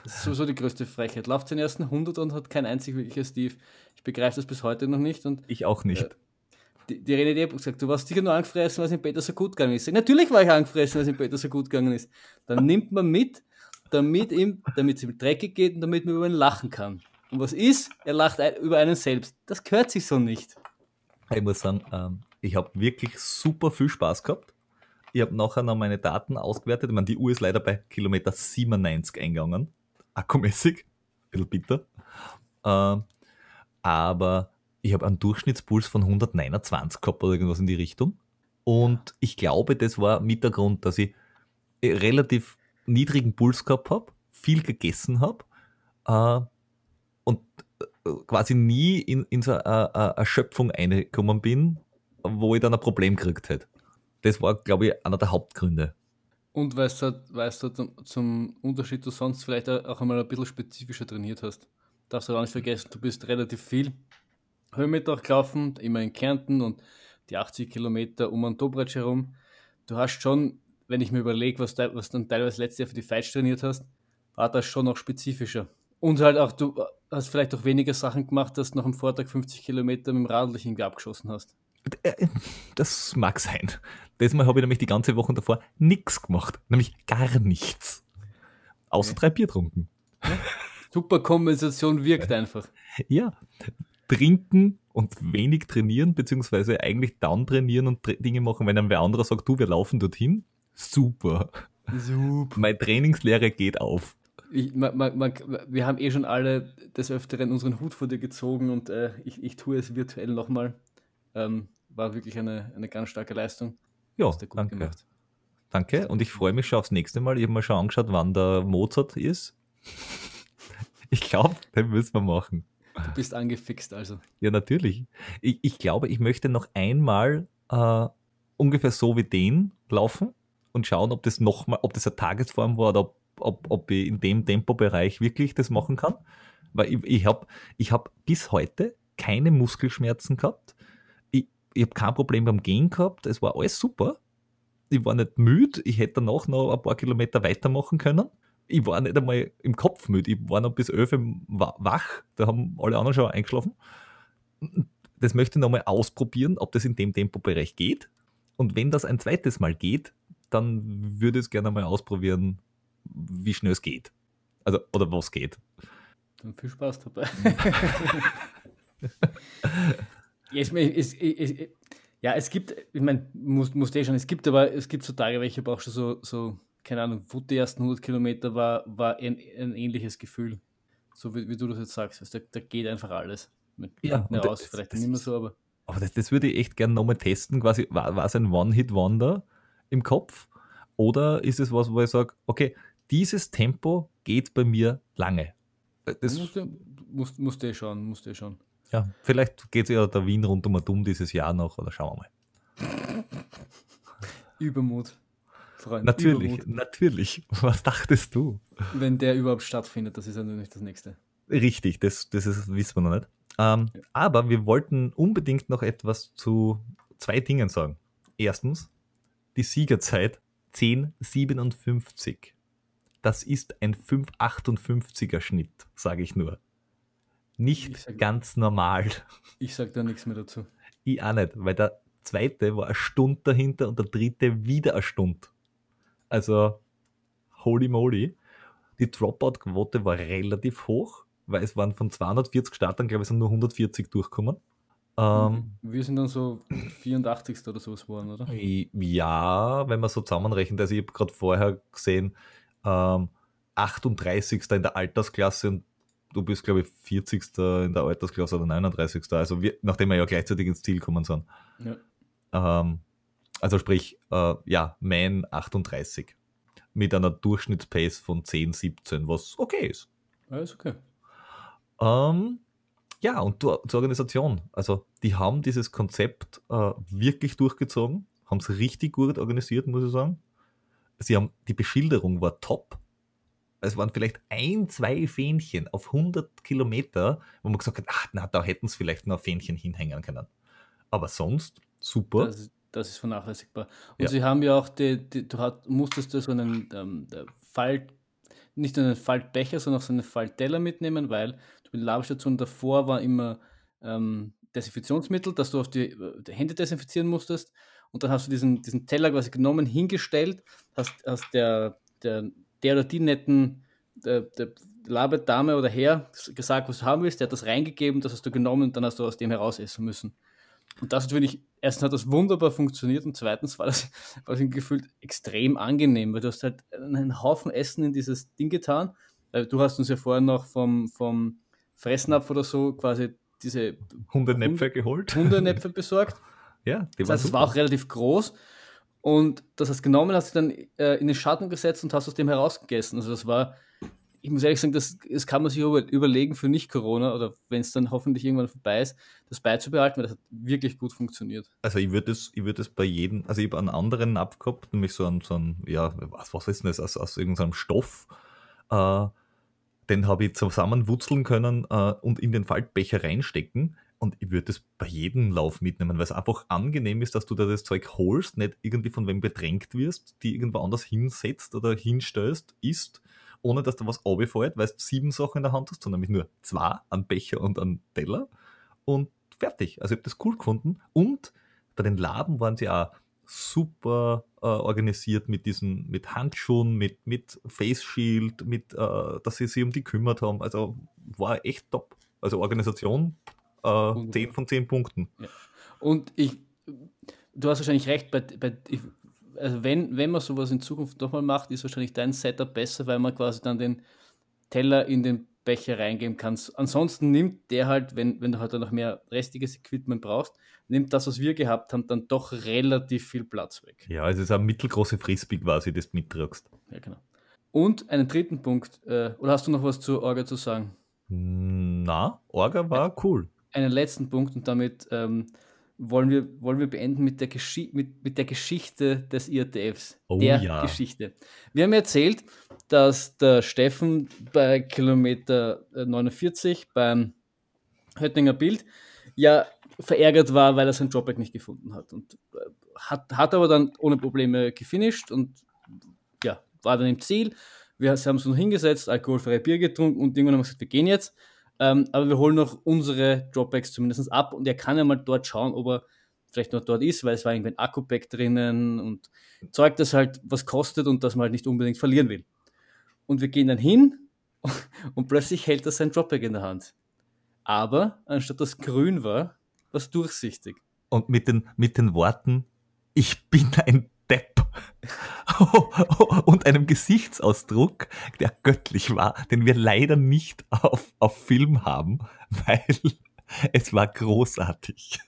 Das ist sowieso die größte Frechheit. Lauft den ersten 100 und hat kein einzig wirkliches Tief. Ich begreife das bis heute noch nicht. Und, ich auch nicht. Äh, die, die René hat gesagt, du warst sicher nur angefressen, weil es im Peter so gut gegangen ist. Natürlich war ich angefressen, weil es im Peter so gut gegangen ist. Dann nimmt man mit, damit ihm, damit es ihm dreckig geht und damit man über ihn lachen kann. Und was ist? Er lacht über einen selbst. Das gehört sich so nicht. Ich muss sagen, ähm, ich habe wirklich super viel Spaß gehabt. Ich habe nachher noch meine Daten ausgewertet. Ich meine, die Uhr ist leider bei Kilometer 97 eingegangen. Akkumäßig. Ein bisschen bitter. Ähm, aber ich habe einen Durchschnittspuls von 129 gehabt oder irgendwas in die Richtung. Und ich glaube, das war mit der Grund, dass ich relativ niedrigen Puls gehabt habe, viel gegessen habe äh, und äh, quasi nie in, in so eine, eine Erschöpfung reingekommen bin, wo ich dann ein Problem gekriegt hätte. Das war, glaube ich, einer der Hauptgründe. Und weißt du, weißt du zum Unterschied, du sonst vielleicht auch einmal ein bisschen spezifischer trainiert hast. Darfst du auch nicht vergessen, du bist relativ viel Höhenmeter gelaufen, immer in Kärnten und die 80 Kilometer um einen Dobretsch herum. Du hast schon wenn ich mir überlege, was, was dann teilweise letztes Jahr für die Fights trainiert hast, war das schon noch spezifischer. Und halt auch, du hast vielleicht auch weniger Sachen gemacht, dass du noch am Vortag 50 Kilometer mit dem Radl dich irgendwie abgeschossen hast. Äh, das mag sein. Diesmal habe ich nämlich die ganze Woche davor nichts gemacht. Nämlich gar nichts. Außer okay. drei Bier trunken. Ja. Super Kompensation wirkt einfach. Ja. Trinken und wenig trainieren, beziehungsweise eigentlich dann trainieren und Dinge machen, wenn dann wer anderer sagt, du, wir laufen dorthin, Super. Super. Meine Trainingslehre geht auf. Ich, man, man, man, wir haben eh schon alle des Öfteren unseren Hut vor dir gezogen und äh, ich, ich tue es virtuell nochmal. Ähm, war wirklich eine, eine ganz starke Leistung. Ja, danke. Gemacht. Danke und ich freue mich schon aufs nächste Mal. Ich habe mal schon angeschaut, wann der Mozart ist. ich glaube, den müssen wir machen. Du bist angefixt also. Ja, natürlich. Ich, ich glaube, ich möchte noch einmal äh, ungefähr so wie den laufen und schauen, ob das nochmal, ob das eine Tagesform war oder ob, ob, ob ich in dem Tempobereich wirklich das machen kann. Weil ich, ich habe ich hab bis heute keine Muskelschmerzen gehabt. Ich, ich habe kein Problem beim Gehen gehabt. Es war alles super. Ich war nicht müde. Ich hätte danach noch ein paar Kilometer weitermachen können. Ich war nicht einmal im Kopf müde. Ich war noch bis 11 wach. Da haben alle anderen schon eingeschlafen. Das möchte ich nochmal ausprobieren, ob das in dem Tempobereich geht. Und wenn das ein zweites Mal geht, dann würde ich es gerne mal ausprobieren, wie schnell es geht. Also, oder was geht. Dann viel Spaß dabei. es, es, es, ja, es gibt, ich meine, muss, muss eh schon, es gibt aber, es gibt so Tage, welche brauchst du so, so, keine Ahnung, wo die ersten 100 Kilometer war, war ein, ein ähnliches Gefühl. So wie, wie du das jetzt sagst. Also, da, da geht einfach alles. Mit ja, aus, vielleicht nicht mehr so, aber. Aber das, das würde ich echt gerne nochmal testen. Quasi, war, war es ein One-Hit-Wonder? Im Kopf? Oder ist es was, wo ich sage, okay, dieses Tempo geht bei mir lange? Äh, das musst, du, musst, musst du schauen, musst du schauen. Ja, vielleicht geht ja der Wien rund um dumm dieses Jahr noch, oder schauen wir mal. Übermut. Freund, natürlich, Übermut. natürlich. Was dachtest du? Wenn der überhaupt stattfindet, das ist ja natürlich das Nächste. Richtig, das, das ist, wissen wir noch nicht. Ähm, ja. Aber wir wollten unbedingt noch etwas zu zwei Dingen sagen. Erstens, die Siegerzeit 10,57. Das ist ein 5,58er Schnitt, sage ich nur. Nicht sag, ganz normal. Ich sage da nichts mehr dazu. Ich auch nicht, weil der zweite war eine Stunde dahinter und der dritte wieder eine Stunde. Also, holy moly. Die Dropout-Quote war relativ hoch, weil es waren von 240 Startern, glaube ich, sind nur 140 durchgekommen. Ähm, Wir sind dann so 84. oder sowas geworden, oder? Ja, wenn man so zusammenrechnet. Also ich habe gerade vorher gesehen, ähm, 38. in der Altersklasse und du bist, glaube ich, 40. in der Altersklasse oder 39. Also wir, nachdem wir ja gleichzeitig ins Ziel kommen sind. Ja. Ähm, Also sprich, äh, ja, Man 38 mit einer Durchschnittspace von 10, 17, was okay ist. Alles okay. Ähm, ja, und zur Organisation. Also, die haben dieses Konzept äh, wirklich durchgezogen, haben es richtig gut organisiert, muss ich sagen. Sie haben, die Beschilderung war top. Es waren vielleicht ein, zwei Fähnchen auf 100 Kilometer, wo man gesagt hat, ach, na, da hätten sie vielleicht noch ein Fähnchen hinhängen können. Aber sonst super. Das, das ist vernachlässigbar. Und ja. sie haben ja auch, die, die, du hat, musstest da so einen ähm, Falt, nicht nur einen Faltbecher, sondern auch so einen Faltteller mitnehmen, weil die Labstation davor war immer ähm, Desinfektionsmittel, dass du auf die, die, Hände desinfizieren musstest. Und dann hast du diesen, diesen Teller quasi genommen, hingestellt, hast, hast der, der, der oder die netten der, der Labedame oder Herr gesagt, was du haben willst, der hat das reingegeben, das hast du genommen und dann hast du aus dem heraus essen müssen. Und das natürlich, erstens hat das wunderbar funktioniert und zweitens war das, war das gefühlt extrem angenehm, weil du hast halt einen Haufen Essen in dieses Ding getan. Du hast uns ja vorher noch vom, vom Fressnapf oder so quasi diese Hundenäpfe Hund geholt. Hundenäpfe besorgt. ja, die das heißt, es war auch relativ groß. Und das hast genommen, hast du dann äh, in den Schatten gesetzt und hast aus dem herausgegessen. Also das war, ich muss ehrlich sagen, das, das kann man sich über, überlegen für Nicht-Corona oder wenn es dann hoffentlich irgendwann vorbei ist, das beizubehalten, weil das hat wirklich gut funktioniert. Also ich würde es würd bei jedem, also ich habe einen anderen Napf gehabt, nämlich so einen, so einen ja, was, was ist denn das, aus, aus irgendeinem Stoff, äh, den habe ich zusammenwurzeln können äh, und in den Faltbecher reinstecken. Und ich würde das bei jedem Lauf mitnehmen, weil es einfach angenehm ist, dass du da das Zeug holst, nicht irgendwie von wem bedrängt wirst, die irgendwo anders hinsetzt oder hinstellst, isst, ohne dass da was runterfällt, weil du sieben Sachen in der Hand hast, sondern nämlich nur zwei, einen Becher und einen Teller. Und fertig. Also ich habe das cool gefunden. Und bei den Laben waren sie auch super äh, organisiert mit diesen, mit Handschuhen, mit, mit Face Shield, mit, äh, dass sie sich um die kümmert haben. Also war echt top. Also Organisation äh, 10 von 10 Punkten. Ja. Und ich, du hast wahrscheinlich recht, bei, bei, also wenn, wenn man sowas in Zukunft nochmal macht, ist wahrscheinlich dein Setup besser, weil man quasi dann den Teller in den Becher reingeben kannst. Ansonsten nimmt der halt, wenn, wenn du halt noch mehr restiges Equipment brauchst, nimmt das, was wir gehabt haben, dann doch relativ viel Platz weg. Ja, es ist eine mittelgroße Frisbee quasi, das mittragst. Ja, genau. Und einen dritten Punkt, äh, oder hast du noch was zur Orga zu sagen? Na, Orga war cool. Einen letzten Punkt und damit ähm, wollen, wir, wollen wir beenden mit der, Geschi mit, mit der Geschichte des IATFs. Oh, der ja. Geschichte. Wir haben erzählt, dass der Steffen bei Kilometer 49 beim Höttinger Bild ja verärgert war, weil er sein Dropback nicht gefunden hat. Und äh, hat, hat aber dann ohne Probleme gefinisht und ja, war dann im Ziel. Wir haben uns noch hingesetzt, alkoholfreie Bier getrunken und irgendwann haben wir gesagt, wir gehen jetzt. Ähm, aber wir holen noch unsere Dropbacks zumindest ab und er kann ja mal dort schauen, ob er vielleicht noch dort ist, weil es war irgendwie ein Akku-Pack drinnen und Zeug, das halt was kostet und das man halt nicht unbedingt verlieren will. Und wir gehen dann hin und plötzlich hält er sein Dropback in der Hand. Aber anstatt das grün war, was durchsichtig. Und mit den, mit den Worten, ich bin ein. und einem Gesichtsausdruck, der göttlich war, den wir leider nicht auf, auf Film haben, weil es war großartig.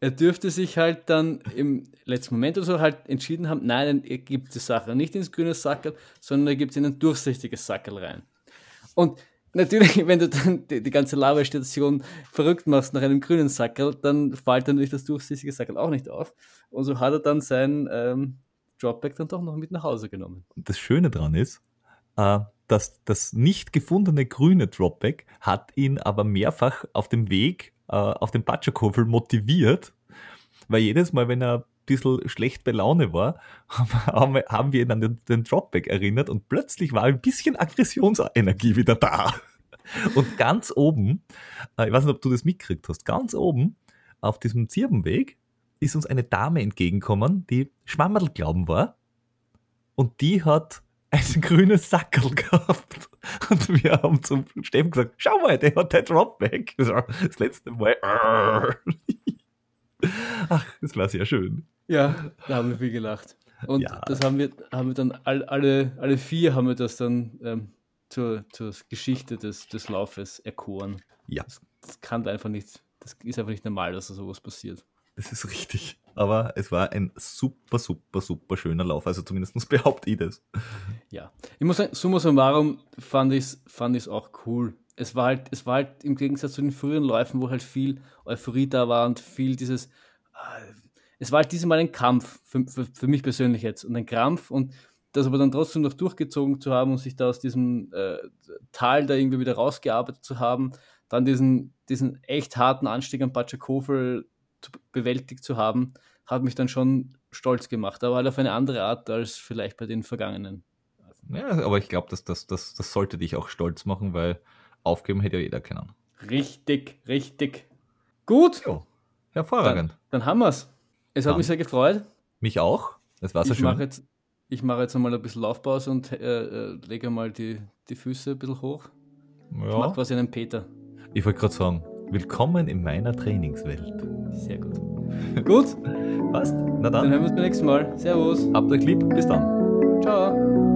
Er dürfte sich halt dann im letzten Moment oder so halt entschieden haben, nein, er gibt die Sache nicht ins grüne Sackel, sondern er gibt in ein durchsichtiges Sackel rein. Und natürlich, wenn du dann die, die ganze Lavastation verrückt machst nach einem grünen Sackel, dann fällt natürlich das durchsichtige Sackel auch nicht auf. Und so hat er dann sein ähm, Dropback dann doch noch mit nach Hause genommen. Das Schöne daran ist, äh, dass das nicht gefundene grüne Dropback hat ihn aber mehrfach auf dem Weg äh, auf den Patschakofel motiviert, weil jedes Mal, wenn er ein bisschen schlecht bei Laune war, haben, haben wir ihn an den, den Dropback erinnert und plötzlich war ein bisschen Aggressionsenergie wieder da. Und ganz oben, äh, ich weiß nicht, ob du das mitgekriegt hast, ganz oben auf diesem Zirbenweg ist uns eine Dame entgegengekommen, die Schwammerl glauben war. Und die hat ein grünes Sackel gehabt. Und wir haben zum Steffen gesagt, schau mal, der hat der Dropback. Das letzte Mal. Ach, das war sehr schön. Ja, da haben wir viel gelacht. Und ja. das haben wir, haben wir dann all, alle, alle vier haben wir das dann ähm, zur, zur Geschichte des, des Laufes erkoren. Ja. Das, das kann einfach nicht, das ist einfach nicht normal, dass da sowas passiert. Das ist richtig. Aber es war ein super, super, super schöner Lauf. Also zumindest behaupte ich das. Ja, ich muss sagen, summa summarum fand ich es fand auch cool. Es war, halt, es war halt im Gegensatz zu den früheren Läufen, wo halt viel Euphorie da war und viel dieses. Äh, es war halt dieses Mal ein Kampf, für, für, für mich persönlich jetzt, und ein Krampf und das aber dann trotzdem noch durchgezogen zu haben und sich da aus diesem äh, Tal da irgendwie wieder rausgearbeitet zu haben, dann diesen, diesen echt harten Anstieg an Batschakofel bewältigt zu haben, hat mich dann schon stolz gemacht, aber halt auf eine andere Art als vielleicht bei den vergangenen. Ja, aber ich glaube, das, das, das, das sollte dich auch stolz machen, weil aufgeben hätte ja jeder können. Richtig, richtig. Gut. Jo, hervorragend. Dann, dann haben wir es. Es hat mich sehr gefreut. Mich auch. Es war sehr ich schön. Mach jetzt, ich mache jetzt einmal ein bisschen Laufpause und äh, äh, lege mal die, die Füße ein bisschen hoch. Ja. Ich mache quasi einen Peter. Ich wollte gerade sagen, willkommen in meiner Trainingswelt. Sehr gut. gut. Passt. Na dann. Dann hören wir uns beim nächsten Mal. Servus. Habt euch lieb. Bis dann. Ciao.